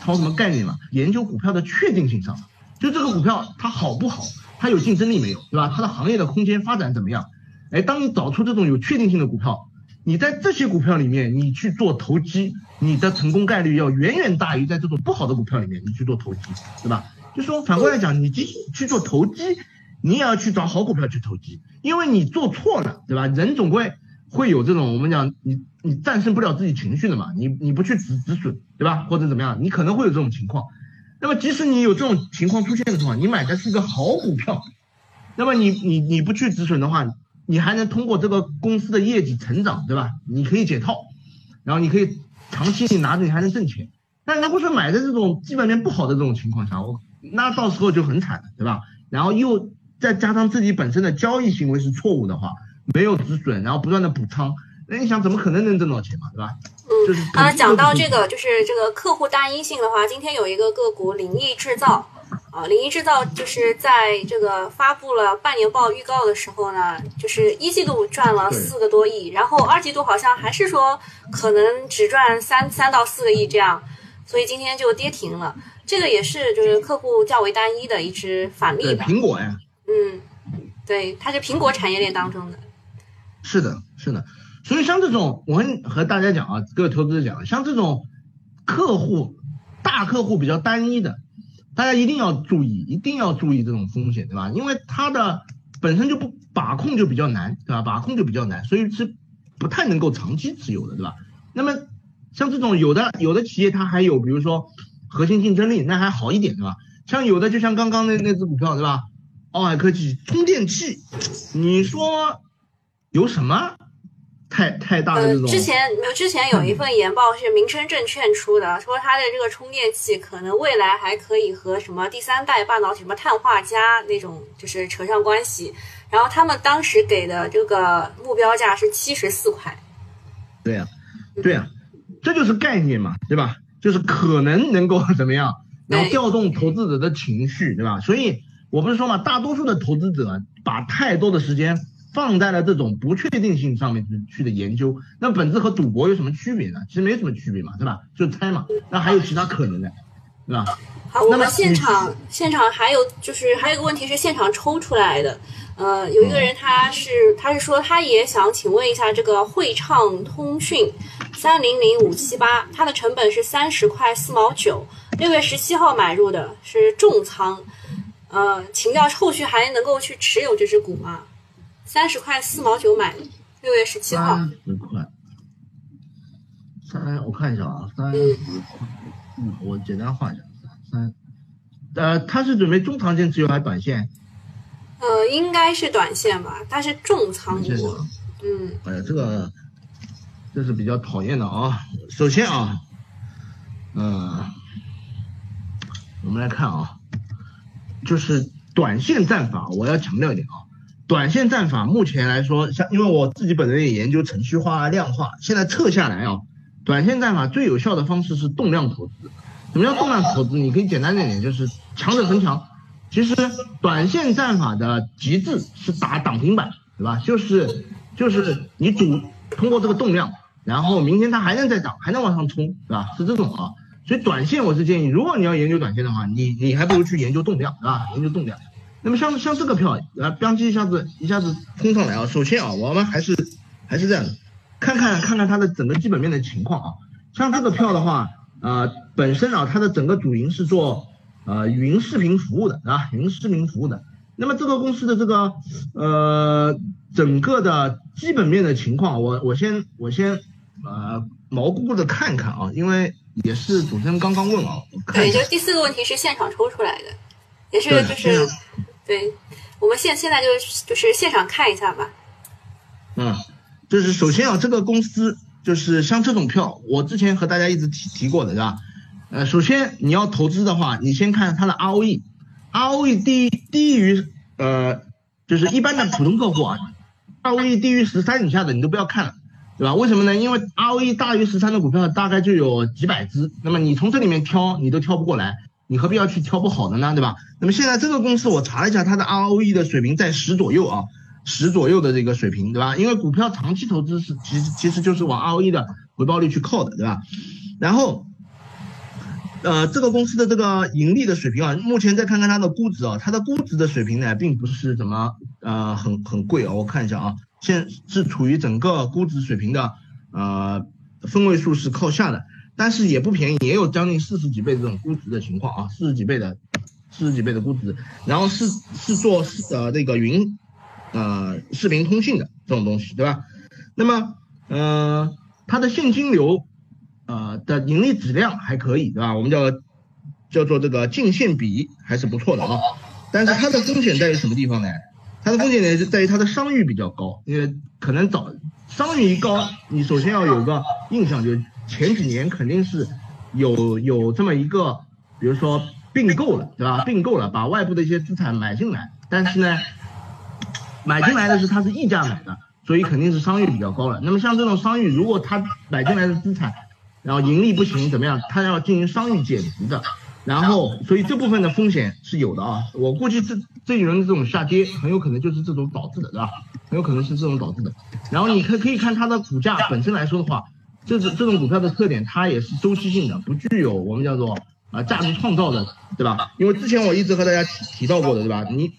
炒什么概念嘛？研究股票的确定性上，就这个股票它好不好，它有竞争力没有，对吧？它的行业的空间发展怎么样？哎，当你找出这种有确定性的股票，你在这些股票里面你去做投机，你的成功概率要远远大于在这种不好的股票里面你去做投机，对吧？就说反过来讲，你即使去做投机，你也要去找好股票去投机，因为你做错了，对吧？人总归会有这种我们讲你你战胜不了自己情绪的嘛，你你不去止止损，对吧？或者怎么样，你可能会有这种情况。那么即使你有这种情况出现的时候，你买的是一个好股票，那么你你你不去止损的话。你还能通过这个公司的业绩成长，对吧？你可以解套，然后你可以长期你拿着，你还能挣钱。但如果是买的这种基本面不好的这种情况下，我那到时候就很惨了，对吧？然后又再加上自己本身的交易行为是错误的话，没有止损，然后不断的补仓，那你想怎么可能能挣到钱嘛，对吧？嗯，啊，讲到这个就是这个客户单一性的话，今天有一个个股灵异制造。啊，灵异制造就是在这个发布了半年报预告的时候呢，就是一季度赚了四个多亿，然后二季度好像还是说可能只赚三三到四个亿这样，所以今天就跌停了。这个也是就是客户较为单一的一只反例吧。苹果呀。嗯，对，它是苹果产业链当中的。是的，是的。所以像这种，我们和大家讲啊，各位投资者讲，像这种客户大客户比较单一的。大家一定要注意，一定要注意这种风险，对吧？因为它的本身就不把控就比较难，对吧？把控就比较难，所以是不太能够长期持有的，对吧？那么像这种有的有的企业它还有，比如说核心竞争力，那还好一点，对吧？像有的就像刚刚那那只股票，对吧？奥海科技充电器，你说有什么？太太大的这种。之前有，之前有一 份研报是民生证券出的，说它的这个充电器可能未来还可以和什么第三代半导体什么碳化镓那种就是扯上关系。然后他们当时给的这个目标价是七十四块。对呀，对呀，这就是概念嘛，对吧？就是可能能够怎么样，然后调动投资者的情绪，对吧？所以我不是说嘛，大多数的投资者把太多的时间。放在了这种不确定性上面去去的研究，那本质和赌博有什么区别呢？其实没什么区别嘛，对吧？就猜嘛。那还有其他可能的，对吧？好，我们现场现场还有就是还有个问题是现场抽出来的，呃，有一个人他是他是说他也想请问一下这个汇畅通讯三零零五七八，它的成本是三十块四毛九，六月十七号买入的是重仓，呃，请教后续还能够去持有这只股吗？三十块四毛九买的，六月十七号。三十块，三我看一下啊，三十块，嗯，我简单画一下。三，呃，他是准备中长线持有还是短线？呃，应该是短线吧，他是重仓股。嗯。哎呀，这个，这是比较讨厌的啊。首先啊，嗯，我们来看啊，就是短线战法，我要强调一点啊，短线战法目前来说，像因为我自己本人也研究程序化、量化，现在测下来啊，短线战法最有效的方式是动量投资。什么叫动量投资？你可以简单点点，就是强者恒强。其实短线战法的极致是打涨停板，对吧？就是就是你赌通过这个动量，然后明天它还能再涨，还能往上冲，对吧？是这种啊。所以短线我是建议，如果你要研究短线的话，你你还不如去研究动量，对吧？研究动量。那么像像这个票啊，标记一下子一下子冲上来啊。首先啊，我们还是还是这样的，看看看看它的整个基本面的情况啊。像这个票的话。啊，本身啊，它的整个主营是做呃云视频服务的，啊，语音视频服务的。那么这个公司的这个呃整个的基本面的情况，我我先我先呃毛估估的看看啊，因为也是主持人刚刚问啊。对，就第四个问题是现场抽出来的，也是就是对，我们现现在就就是现场看一下吧。嗯，就是首先啊，这个公司。就是像这种票，我之前和大家一直提提过的，是吧？呃，首先你要投资的话，你先看它的 ROE，ROE 低低于呃，就是一般的普通客户啊，ROE 低于十三以下的你都不要看了，对吧？为什么呢？因为 ROE 大于十三的股票大概就有几百只，那么你从这里面挑你都挑不过来，你何必要去挑不好的呢？对吧？那么现在这个公司我查了一下，它的 ROE 的水平在十左右啊。十左右的这个水平，对吧？因为股票长期投资是其实其实就是往 ROE 的回报率去靠的，对吧？然后，呃，这个公司的这个盈利的水平啊，目前再看看它的估值啊，它的估值的水平呢，并不是怎么呃很很贵啊。我看一下啊，现是处于整个估值水平的呃分位数是靠下的，但是也不便宜，也有将近四十几倍这种估值的情况啊，四十几倍的四十几倍的估值，然后是是做呃那个云。呃，视频通信的这种东西，对吧？那么，呃，它的现金流，呃的盈利质量还可以，对吧？我们叫叫做这个净现比还是不错的啊。但是它的风险在于什么地方呢？它的风险呢是在于它的商誉比较高，因为可能早商誉一高，你首先要有个印象，就前几年肯定是有有这么一个，比如说并购了，对吧？并购了，把外部的一些资产买进来，但是呢。买进来的是它是溢价买的，所以肯定是商誉比较高了。那么像这种商誉，如果它买进来的资产，然后盈利不行怎么样，它要进行商誉减值的，然后所以这部分的风险是有的啊。我估计这这一轮的这种下跌很有可能就是这种导致的，对吧？很有可能是这种导致的。然后你可可以看它的股价本身来说的话，这是这种股票的特点，它也是周期性的，不具有我们叫做啊价值创造的，对吧？因为之前我一直和大家提提到过的，对吧？你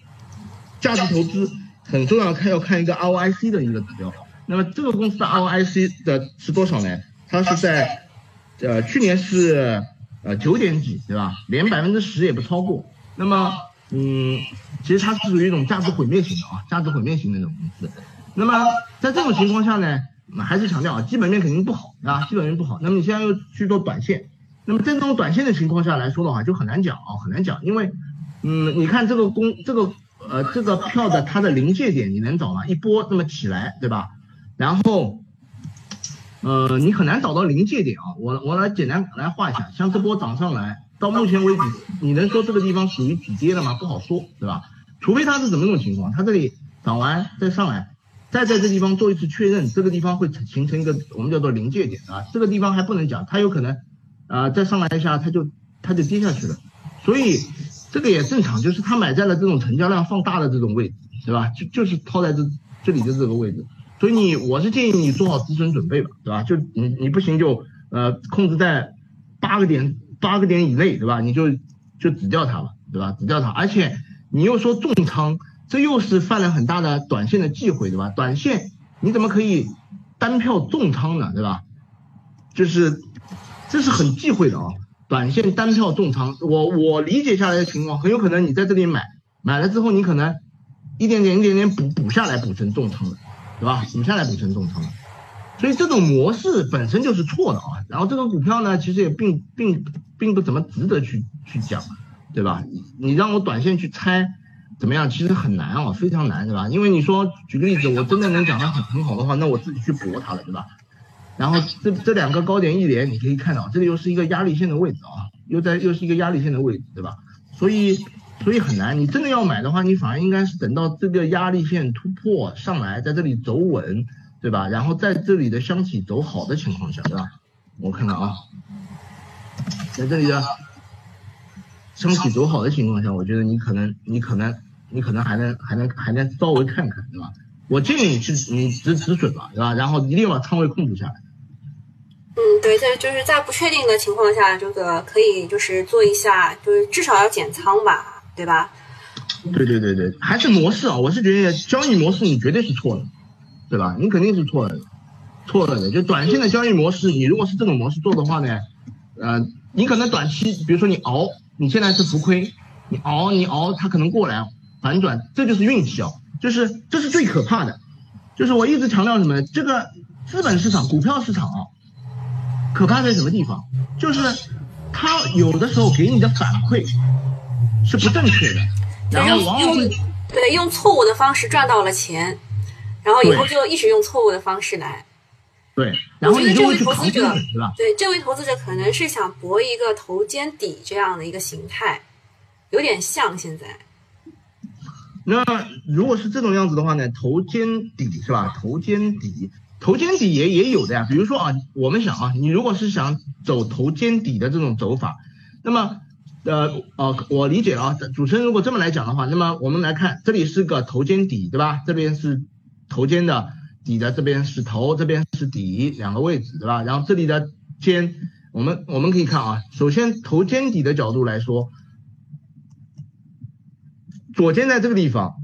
价值投资。很重要，看要看一个 ROIC 的一个指标。那么这个公司的 ROIC 的是多少呢？它是在，呃，去年是呃九点几，对吧？连百分之十也不超过。那么，嗯，其实它是属于一种价值毁灭型的啊，价值毁灭型的那种公司。那么在这种情况下呢，那还是强调啊，基本面肯定不好啊，基本面不好。那么你现在又去做短线，那么在这种短线的情况下来说的话，就很难讲啊，很难讲，因为，嗯，你看这个公这个。呃，这个票的它的临界点你能找吗？一波这么起来，对吧？然后，呃，你很难找到临界点啊。我我来简单来画一下，像这波涨上来，到目前为止，你能说这个地方属于止跌了吗？不好说，对吧？除非它是怎么种情况，它这里涨完再上来，再在这地方做一次确认，这个地方会形成一个我们叫做临界点啊。这个地方还不能讲，它有可能啊再上来一下，它就它就跌下去了，所以。这个也正常，就是他买在了这种成交量放大的这种位置，对吧？就就是套在这这里的这个位置，所以你我是建议你做好止损准备吧，对吧？就你你不行就呃控制在八个点八个点以内，对吧？你就就止掉它吧，对吧？止掉它，而且你又说重仓，这又是犯了很大的短线的忌讳，对吧？短线你怎么可以单票重仓呢，对吧？就是这是很忌讳的啊，短线单票重仓，我我理解下来的情况，很有可能你在这里买，买了之后你可能一点点一点点补补下来，补成重仓了，对吧？补下来补成重仓了。所以这种模式本身就是错的啊，然后这个股票呢，其实也并并并不怎么值得去去讲，对吧？你让我短线去猜怎么样，其实很难啊，非常难，对吧？因为你说举个例子，我真的能讲的很很好的话，那我自己去搏它了，对吧？然后这这两个高点一连，你可以看到这里又是一个压力线的位置啊，又在又是一个压力线的位置，对吧？所以所以很难，你真的要买的话，你反而应该是等到这个压力线突破上来，在这里走稳。对吧？然后在这里的箱体走好的情况下，对吧？我看看啊，在这里的箱体走好的情况下，我觉得你可能，你可能，你可能还能，还能，还能稍微看看，对吧？我建议你去，你止止损吧，对吧？然后一定要把仓位控制下来。嗯，对，在就是在不确定的情况下，这个可以就是做一下，就是至少要减仓吧，对吧？对对对对，还是模式啊，我是觉得交易模式你绝对是错的。对吧？你肯定是错的，错了的。就短线的交易模式，你如果是这种模式做的话呢，呃，你可能短期，比如说你熬，你现在是浮亏，你熬你熬，它可能过来反转，这就是运气哦，就是这是最可怕的。就是我一直强调什么？这个资本市场、股票市场啊，可怕在什么地方？就是它有的时候给你的反馈是不正确的，然后往往会对用错误的方式赚到了钱。然后以后就一直用错误的方式来，对，然后你这位投资者，对，这位投资者可能是想博一个头肩底这样的一个形态，有点像现在。那如果是这种样子的话呢，头肩底是吧？头肩底，头肩底也也有的呀。比如说啊，我们想啊，你如果是想走头肩底的这种走法，那么呃哦，我理解了啊。主持人如果这么来讲的话，那么我们来看，这里是个头肩底，对吧？这边是。头肩的底的这边是头，这边是底，两个位置，对吧？然后这里的肩，我们我们可以看啊，首先头肩底的角度来说，左肩在这个地方，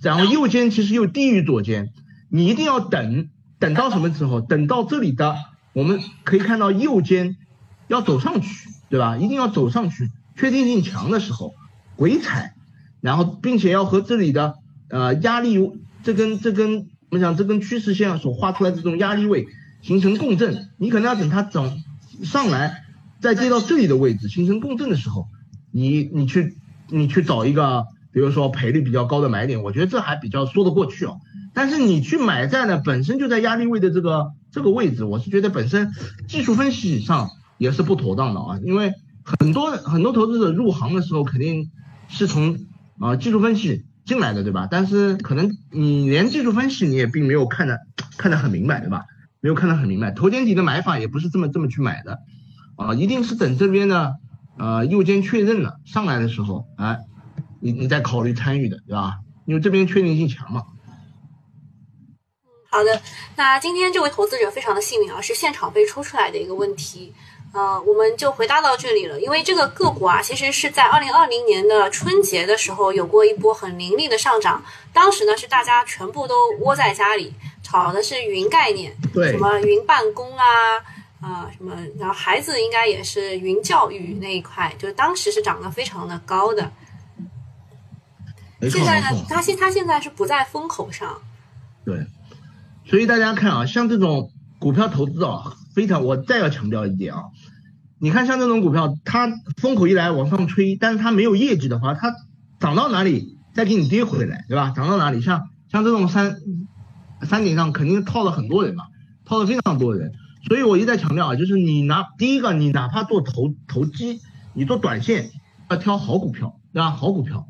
然后右肩其实又低于左肩，你一定要等，等到什么时候？等到这里的，我们可以看到右肩要走上去，对吧？一定要走上去，确定性强的时候回踩，然后并且要和这里的呃压力。这根这根，我们讲这根趋势线所画出来的这种压力位形成共振，你可能要等它涨上来，再接到这里的位置形成共振的时候，你你去你去找一个，比如说赔率比较高的买点，我觉得这还比较说得过去哦。但是你去买在呢本身就在压力位的这个这个位置，我是觉得本身技术分析上也是不妥当的啊，因为很多很多投资者入行的时候肯定是从啊技术分析。进来的对吧？但是可能你连技术分析你也并没有看得看得很明白对吧？没有看得很明白，头肩底的买法也不是这么这么去买的，啊，一定是等这边的呃右肩确认了上来的时候，哎，你你再考虑参与的对吧？因为这边确定性强嘛。好的，那今天这位投资者非常的幸运啊，是现场被抽出来的一个问题。呃，我们就回答到这里了。因为这个个股啊，其实是在二零二零年的春节的时候有过一波很凌厉的上涨。当时呢，是大家全部都窝在家里，炒的是云概念，对，什么云办公啊，啊，什么，然后孩子应该也是云教育那一块，就当时是涨得非常的高的。现在呢，它现它现在是不在风口上。对，所以大家看啊，像这种股票投资啊。非常，我再要强调一点啊，你看像这种股票，它风口一来往上吹，但是它没有业绩的话，它涨到哪里再给你跌回来，对吧？涨到哪里，像像这种山山顶上肯定套了很多人嘛，套了非常多人，所以我一再强调啊，就是你拿第一个，你哪怕做投投机，你做短线要挑好股票，对吧？好股票，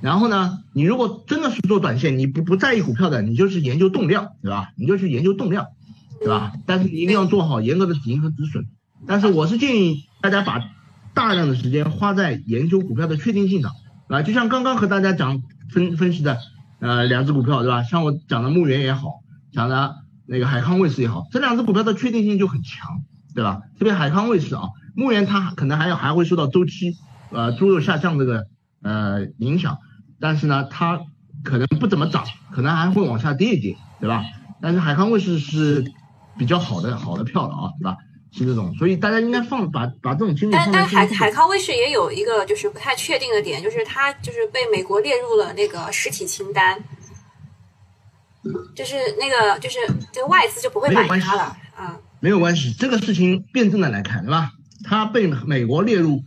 然后呢，你如果真的是做短线，你不不在意股票的，你就是研究动量，对吧？你就去研究动量。对吧？但是你一定要做好严格的止盈和止损。但是我是建议大家把大量的时间花在研究股票的确定性上，啊，就像刚刚和大家讲分分析的，呃，两只股票，对吧？像我讲的牧原也好，讲的那个海康卫视也好，这两只股票的确定性就很强，对吧？特别海康卫视啊，牧原它可能还要还会受到周期呃猪肉下降这个呃影响，但是呢，它可能不怎么涨，可能还会往下跌一跌，对吧？但是海康卫视是比较好的好的票了啊，对吧？是这种，所以大家应该放把把这种精力放在。但但海海康威视也有一个就是不太确定的点，就是它就是被美国列入了那个实体清单，就是那个就是这个外资就不会买它了啊。没有关系，这个事情辩证的来看，对吧？它被美国列入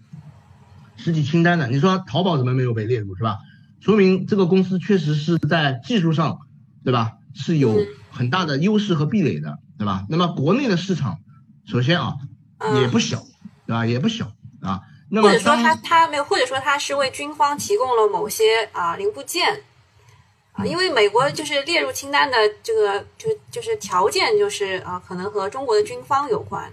实体清单的，你说淘宝怎么没有被列入，是吧？说明这个公司确实是在技术上，对吧？是有很大的优势和壁垒的，对吧？那么国内的市场。首先啊，也不小，对吧？也不小啊。那么或者说他他没有，或者说他是为军方提供了某些啊零部件啊，因为美国就是列入清单的这个就就是条件就是啊，可能和中国的军方有关。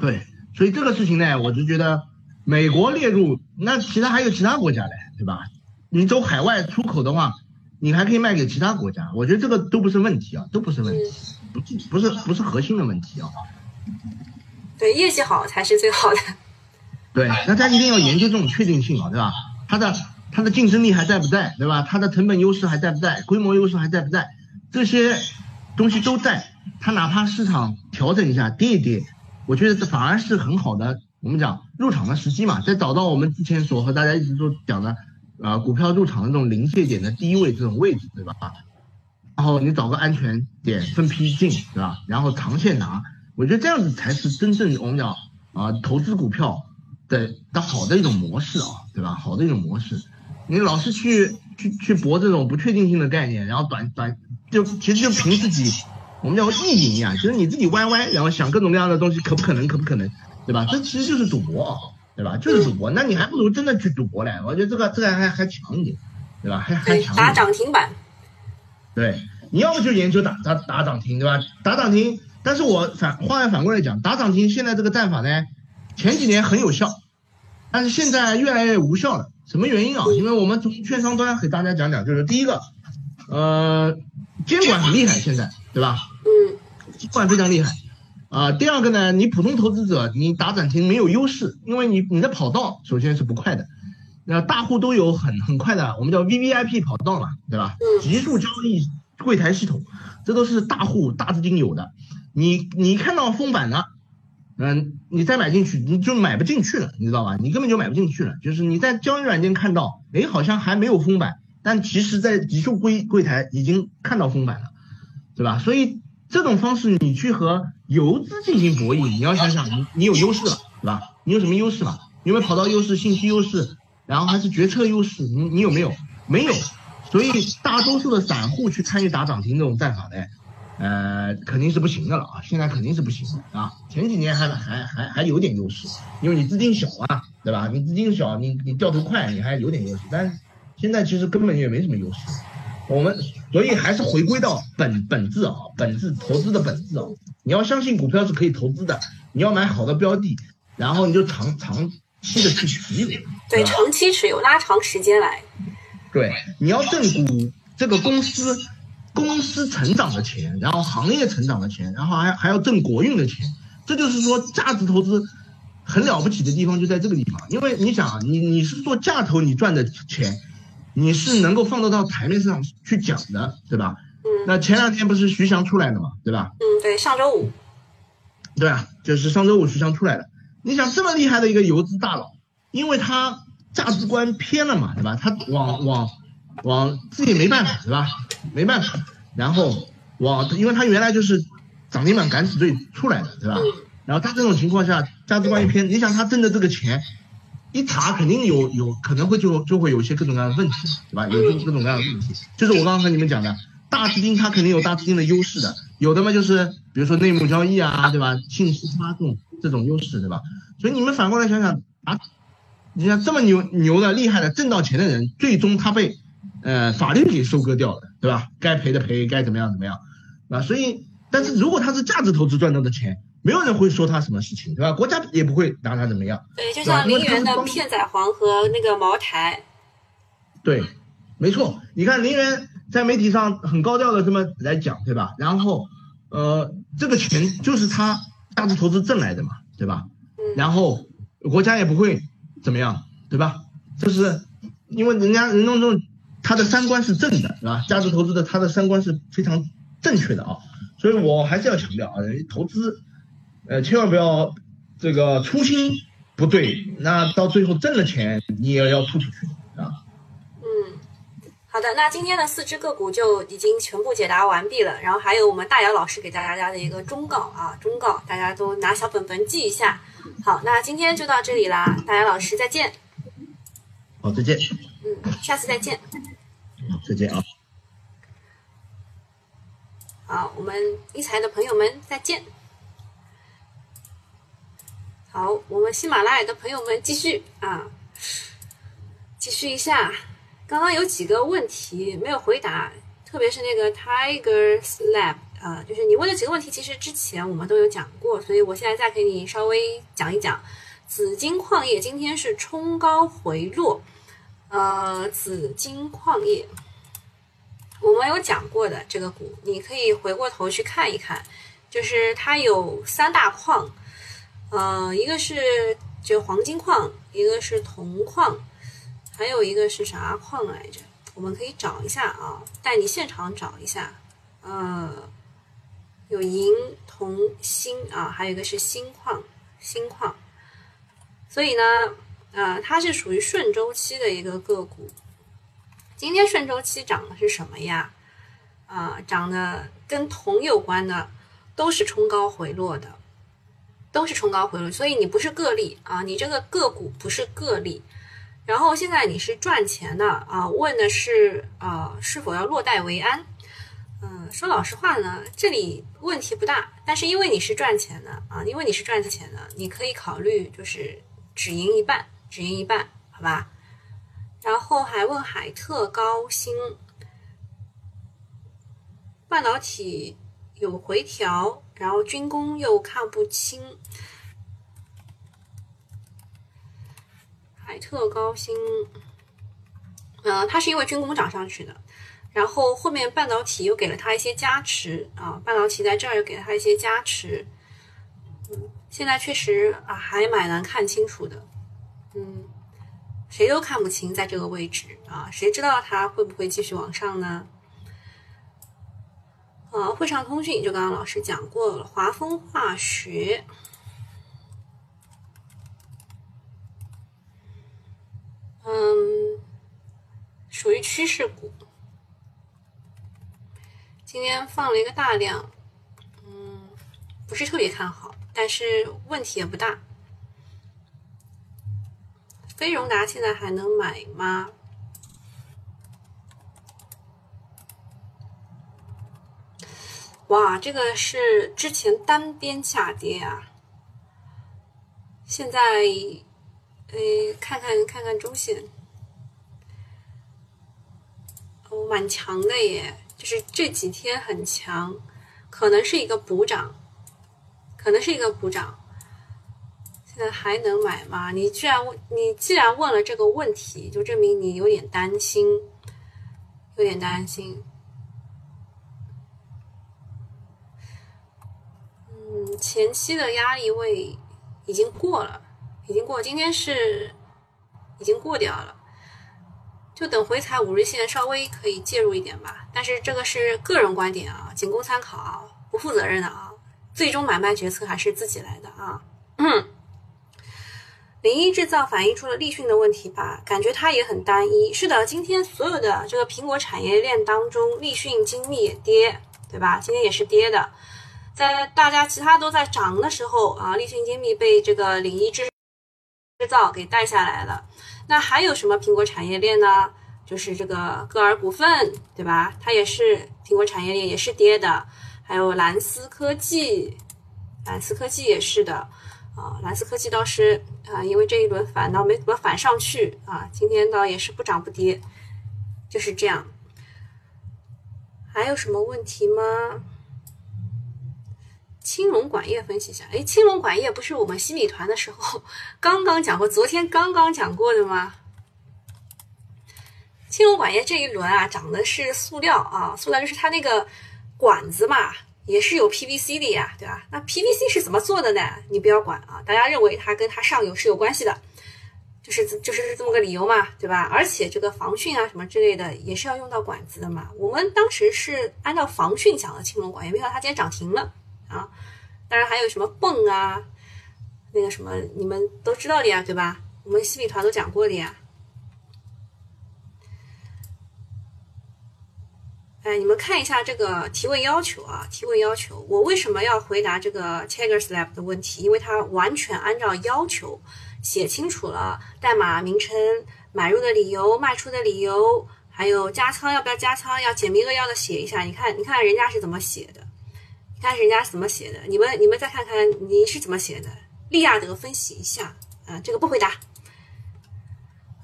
对，所以这个事情呢，我就觉得美国列入，那其他还有其他国家嘞，对吧？你走海外出口的话，你还可以卖给其他国家，我觉得这个都不是问题啊，都不是问题。不不是不是核心的问题啊，对业绩好才是最好的。对，大家一定要研究这种确定性啊，对吧？它的它的竞争力还在不在，对吧？它的成本优势还在不在？规模优势还在不在？这些东西都在，它哪怕市场调整一下跌一跌，我觉得这反而是很好的，我们讲入场的时机嘛，在找到我们之前所和大家一直说讲的啊股票入场的这种临界点的低位这种位置，对吧？然后你找个安全点分批进，对吧？然后长线拿，我觉得这样子才是真正我们讲啊投资股票的的好的一种模式啊，对吧？好的一种模式，你老是去去去搏这种不确定性的概念，然后短短就其实就凭自己我们叫意淫呀，就是你自己歪歪，然后想各种各样的东西，可不可能？可不可能？对吧？这其实就是赌博啊，对吧？就是赌博，那你还不如真的去赌博嘞，我觉得这个这个还还强一点，对吧？还还强。打涨停板。对，你要不就研究打打打涨停，对吧？打涨停，但是我反话又反过来讲，打涨停现在这个战法呢，前几年很有效，但是现在越来越无效了。什么原因啊？因为我们从券商端给大家讲讲，就是第一个，呃，监管很厉害，现在对吧？嗯，监管非常厉害啊。第二个呢，你普通投资者你打涨停没有优势，因为你你的跑道首先是不快的。那大户都有很很快的，我们叫 V V I P 跑道嘛，对吧？极速交易柜台系统，这都是大户大资金有的。你你看到封板了，嗯，你再买进去，你就买不进去了，你知道吧？你根本就买不进去了。就是你在交易软件看到，哎，好像还没有封板，但其实在极速柜柜台已经看到封板了，对吧？所以这种方式你去和游资进行博弈，你要想想你你有优势了，对吧？你有什么优势嘛？有没有跑道优势、信息优势？然后还是决策优势，你你有没有？没有，所以大多数的散户去参与打涨停这种战法呢，呃，肯定是不行的了啊！现在肯定是不行的啊！前几年还还还还有点优势，因为你资金小啊，对吧？你资金小，你你掉头快，你还有点优势，但现在其实根本也没什么优势。我们所以还是回归到本本质啊，本质投资的本质啊！你要相信股票是可以投资的，你要买好的标的，然后你就长长。期的去持有，对长期持有，拉长时间来。对，你要挣股这个公司公司成长的钱，然后行业成长的钱，然后还还要挣国运的钱，这就是说价值投资很了不起的地方就在这个地方。因为你想，你你是做价投，你赚的钱，你是能够放得到台面上去讲的，对吧？嗯。那前两天不是徐翔出来的嘛，对吧？嗯，对，上周五。对啊，就是上周五徐翔出来的。你想这么厉害的一个游资大佬，因为他价值观偏了嘛，对吧？他往往往自己没办法，对吧？没办法，然后往，因为他原来就是涨停板敢死队出来的，对吧？然后他这种情况下价值观一偏，你想他挣的这个钱，一查肯定有有可能会就就会有一些各种各样的问题，对吧？有各种各样的问题，就是我刚刚和你们讲的，大资金它肯定有大资金的优势的，有的嘛就是比如说内幕交易啊，对吧？信息发送。这种优势对吧？所以你们反过来想想啊，你像这么牛牛的厉害的挣到钱的人，最终他被呃法律给收割掉了，对吧？该赔的赔，该怎么样怎么样，啊，所以但是如果他是价值投资赚到的钱，没有人会说他什么事情，对吧？国家也不会拿他怎么样。对，就像林园的片仔癀和那个茅台。对，没错。你看林园在媒体上很高调的这么来讲，对吧？然后呃，这个钱就是他。价值投资挣来的嘛，对吧？然后国家也不会怎么样，对吧？就是因为人家人中中他的三观是正的，是吧？价值投资的他的三观是非常正确的啊，所以我还是要强调啊，投资，呃，千万不要这个初心不对，那到最后挣了钱你也要吐出去啊。嗯，好的，那今天的四只个股就已经全部解答完毕了，然后还有我们大姚老师给大家的一个忠告啊，忠告大家都拿小本本记一下。好，那今天就到这里啦，大姚老师再见。好，再见。嗯，下次再见。嗯，再见啊。好，我们一财的朋友们再见。好，我们喜马拉雅的朋友们继续啊，继续一下。刚刚有几个问题没有回答，特别是那个 Tiger Slab 啊，就是你问的几个问题，其实之前我们都有讲过，所以我现在再给你稍微讲一讲。紫金矿业今天是冲高回落，呃，紫金矿业我们有讲过的这个股，你可以回过头去看一看，就是它有三大矿，呃，一个是就黄金矿，一个是铜矿。还有一个是啥矿来着？我们可以找一下啊，带你现场找一下。呃，有银、铜、锌啊，还有一个是锌矿，锌矿。所以呢，呃，它是属于顺周期的一个个股。今天顺周期涨的是什么呀？啊，涨的跟铜有关的，都是冲高回落的，都是冲高回落。所以你不是个例啊，你这个个股不是个例。然后现在你是赚钱的啊？问的是啊，是否要落袋为安？嗯，说老实话呢，这里问题不大。但是因为你是赚钱的啊，因为你是赚钱的，你可以考虑就是只赢一半，只赢一半，好吧？然后还问海特高新半导体有回调，然后军工又看不清。海特高新，呃，它是因为军工涨上去的，然后后面半导体又给了它一些加持啊，半导体在这儿又给了它一些加持，嗯，现在确实啊还蛮难看清楚的，嗯，谁都看不清在这个位置啊，谁知道它会不会继续往上呢？啊，会上通讯就刚刚老师讲过了，华丰化学。嗯，属于趋势股。今天放了一个大量，嗯，不是特别看好，但是问题也不大。飞荣达现在还能买吗？哇，这个是之前单边下跌啊，现在。嗯，看看看看周线，哦，蛮强的耶，就是这几天很强，可能是一个补涨，可能是一个补涨。现在还能买吗？你居然问，你既然问了这个问题，就证明你有点担心，有点担心。嗯，前期的压力位已经过了。已经过，今天是已经过掉了，就等回踩五日线，稍微可以介入一点吧。但是这个是个人观点啊，仅供参考啊，不负责任的啊。最终买卖决策还是自己来的啊。嗯，零一制造反映出了立讯的问题吧？感觉它也很单一。是的，今天所有的这个苹果产业链当中，立讯精密也跌，对吧？今天也是跌的。在大家其他都在涨的时候啊，立讯精密被这个领一制。制造给带下来了，那还有什么苹果产业链呢？就是这个歌尔股份，对吧？它也是苹果产业链，也是跌的。还有蓝思科技，蓝思科技也是的啊。蓝思科技倒是啊，因为这一轮反倒没怎么反上去啊，今天倒也是不涨不跌，就是这样。还有什么问题吗？青龙管业分析一下，哎，青龙管业不是我们新米团的时候 刚刚讲过，昨天刚刚讲过的吗？青龙管业这一轮啊，涨的是塑料啊，塑料就是它那个管子嘛，也是有 PVC 的呀，对吧？那 PVC 是怎么做的呢？你不要管啊，大家认为它跟它上游是有关系的，就是就是这么个理由嘛，对吧？而且这个防汛啊什么之类的也是要用到管子的嘛。我们当时是按照防汛讲的青龙管，也没想到它今天涨停了啊。当然还有什么泵啊，那个什么你们都知道的呀，对吧？我们西米团都讲过的呀。哎，你们看一下这个提问要求啊！提问要求，我为什么要回答这个 Tigers Lab 的问题？因为它完全按照要求写清楚了代码名称、买入的理由、卖出的理由，还有加仓要不要加仓，要简明扼要的写一下。你看，你看人家是怎么写的？看人家怎么写的？你们你们再看看你是怎么写的？利亚德分析一下啊，这个不回答。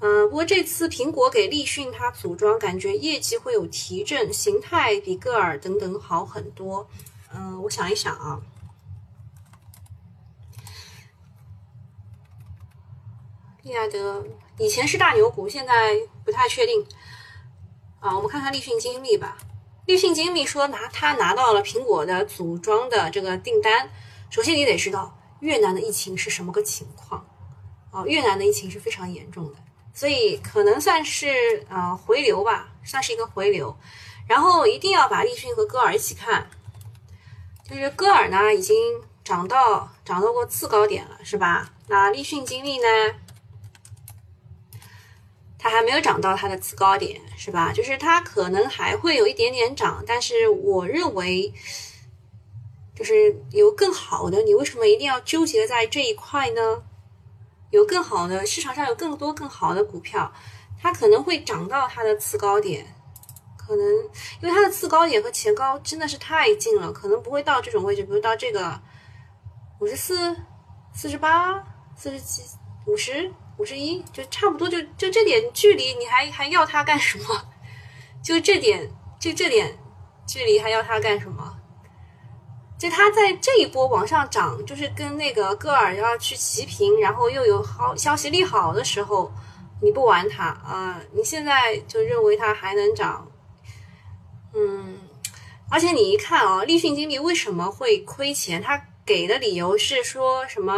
嗯，不过这次苹果给立讯它组装，感觉业绩会有提振，形态比歌尔等等好很多。嗯，我想一想啊，利亚德以前是大牛股，现在不太确定。啊，我们看看立讯精密吧。立讯精密说拿他拿到了苹果的组装的这个订单。首先你得知道越南的疫情是什么个情况。哦，越南的疫情是非常严重的。所以可能算是呃回流吧，算是一个回流，然后一定要把立讯和歌尔一起看，就是歌尔呢已经涨到涨到过次高点了，是吧？那立讯精密呢，它还没有涨到它的次高点，是吧？就是它可能还会有一点点涨，但是我认为就是有更好的，你为什么一定要纠结在这一块呢？有更好的市场上有更多更好的股票，它可能会涨到它的次高点，可能因为它的次高点和前高真的是太近了，可能不会到这种位置，比如到这个五十四、四十八、四十七、五十五十一，就差不多就就这点距离，你还还要它干什么？就这点就这点距离还要它干什么？就它在这一波往上涨，就是跟那个戈尔要去齐平，然后又有好消息利好的时候，你不玩它啊？你现在就认为它还能涨？嗯，而且你一看啊，立讯精密为什么会亏钱？他给的理由是说什么？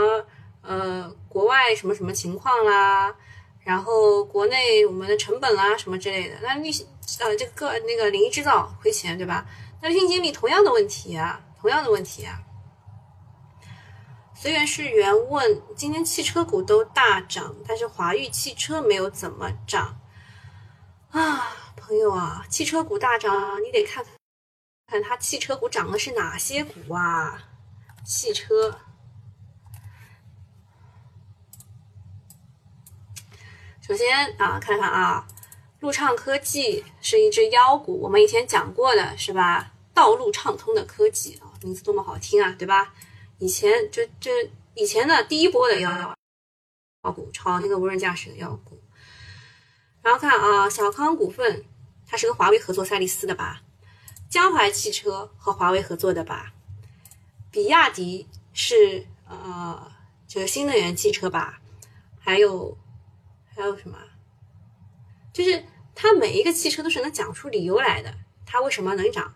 呃，国外什么什么情况啦？然后国内我们的成本啦什么之类的。那绿呃这个那个零一制造亏钱对吧？那立讯精密同样的问题啊。同样的问题啊，随缘是原问，今天汽车股都大涨，但是华域汽车没有怎么涨啊，朋友啊，汽车股大涨，你得看看它汽车股涨的是哪些股啊？汽车，首先啊，看看啊，路畅科技是一只妖股，我们以前讲过的是吧？道路畅通的科技啊。名字多么好听啊，对吧？以前这这以前的第一波的幺幺幺股，炒那个无人驾驶的妖股。然后看啊，小康股份，它是跟华为合作赛力斯的吧？江淮汽车和华为合作的吧？比亚迪是呃这个新能源汽车吧？还有还有什么？就是它每一个汽车都是能讲出理由来的，它为什么能涨？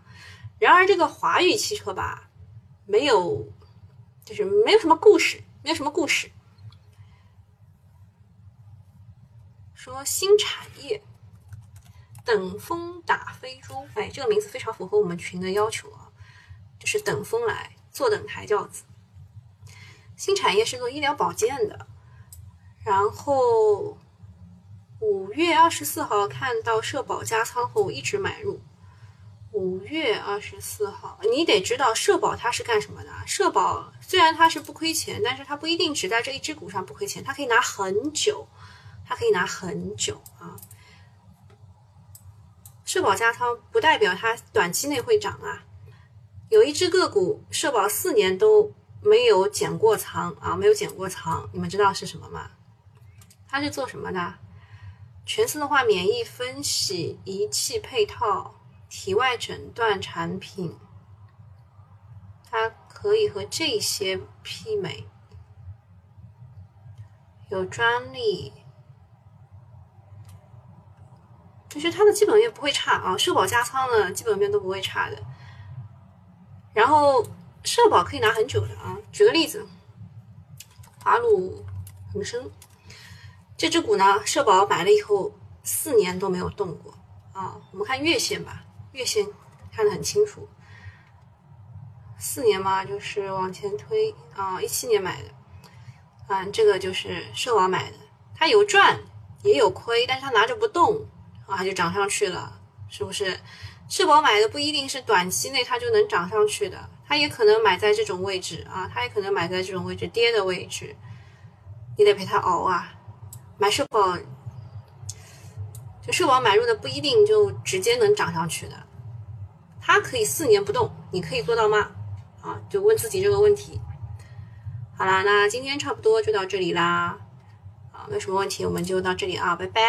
然而，这个华宇汽车吧，没有，就是没有什么故事，没有什么故事。说新产业，等风打飞猪，哎，这个名字非常符合我们群的要求啊，就是等风来，坐等抬轿子。新产业是做医疗保健的，然后五月二十四号看到社保加仓后一直买入。五月二十四号，你得知道社保它是干什么的？社保虽然它是不亏钱，但是它不一定只在这一只股上不亏钱，它可以拿很久，它可以拿很久啊。社保加仓不代表它短期内会涨啊。有一只个股，社保四年都没有减过仓啊，没有减过仓，你们知道是什么吗？它是做什么的？全自动化免疫分析仪器配套。体外诊断产品，它可以和这些媲美，有专利，就是它的基本面不会差啊。社保加仓的，基本面都不会差的。然后社保可以拿很久的啊，举个例子，华鲁恒生这只股呢，社保买了以后四年都没有动过啊。我们看月线吧，月线看得很清楚，四年嘛，就是往前推啊，一七年买的，啊，这个就是社保买的，它有赚也有亏，但是它拿着不动啊，它就涨上去了，是不是？社保买的不一定是短期内它就能涨上去的，它也可能买在这种位置啊，它也可能买在这种位置跌的位置，你得陪它熬啊。买社保，就社保买入的不一定就直接能涨上去的，它可以四年不动，你可以做到吗？啊，就问自己这个问题。好啦，那今天差不多就到这里啦，啊，没什么问题，我们就到这里啊，拜拜。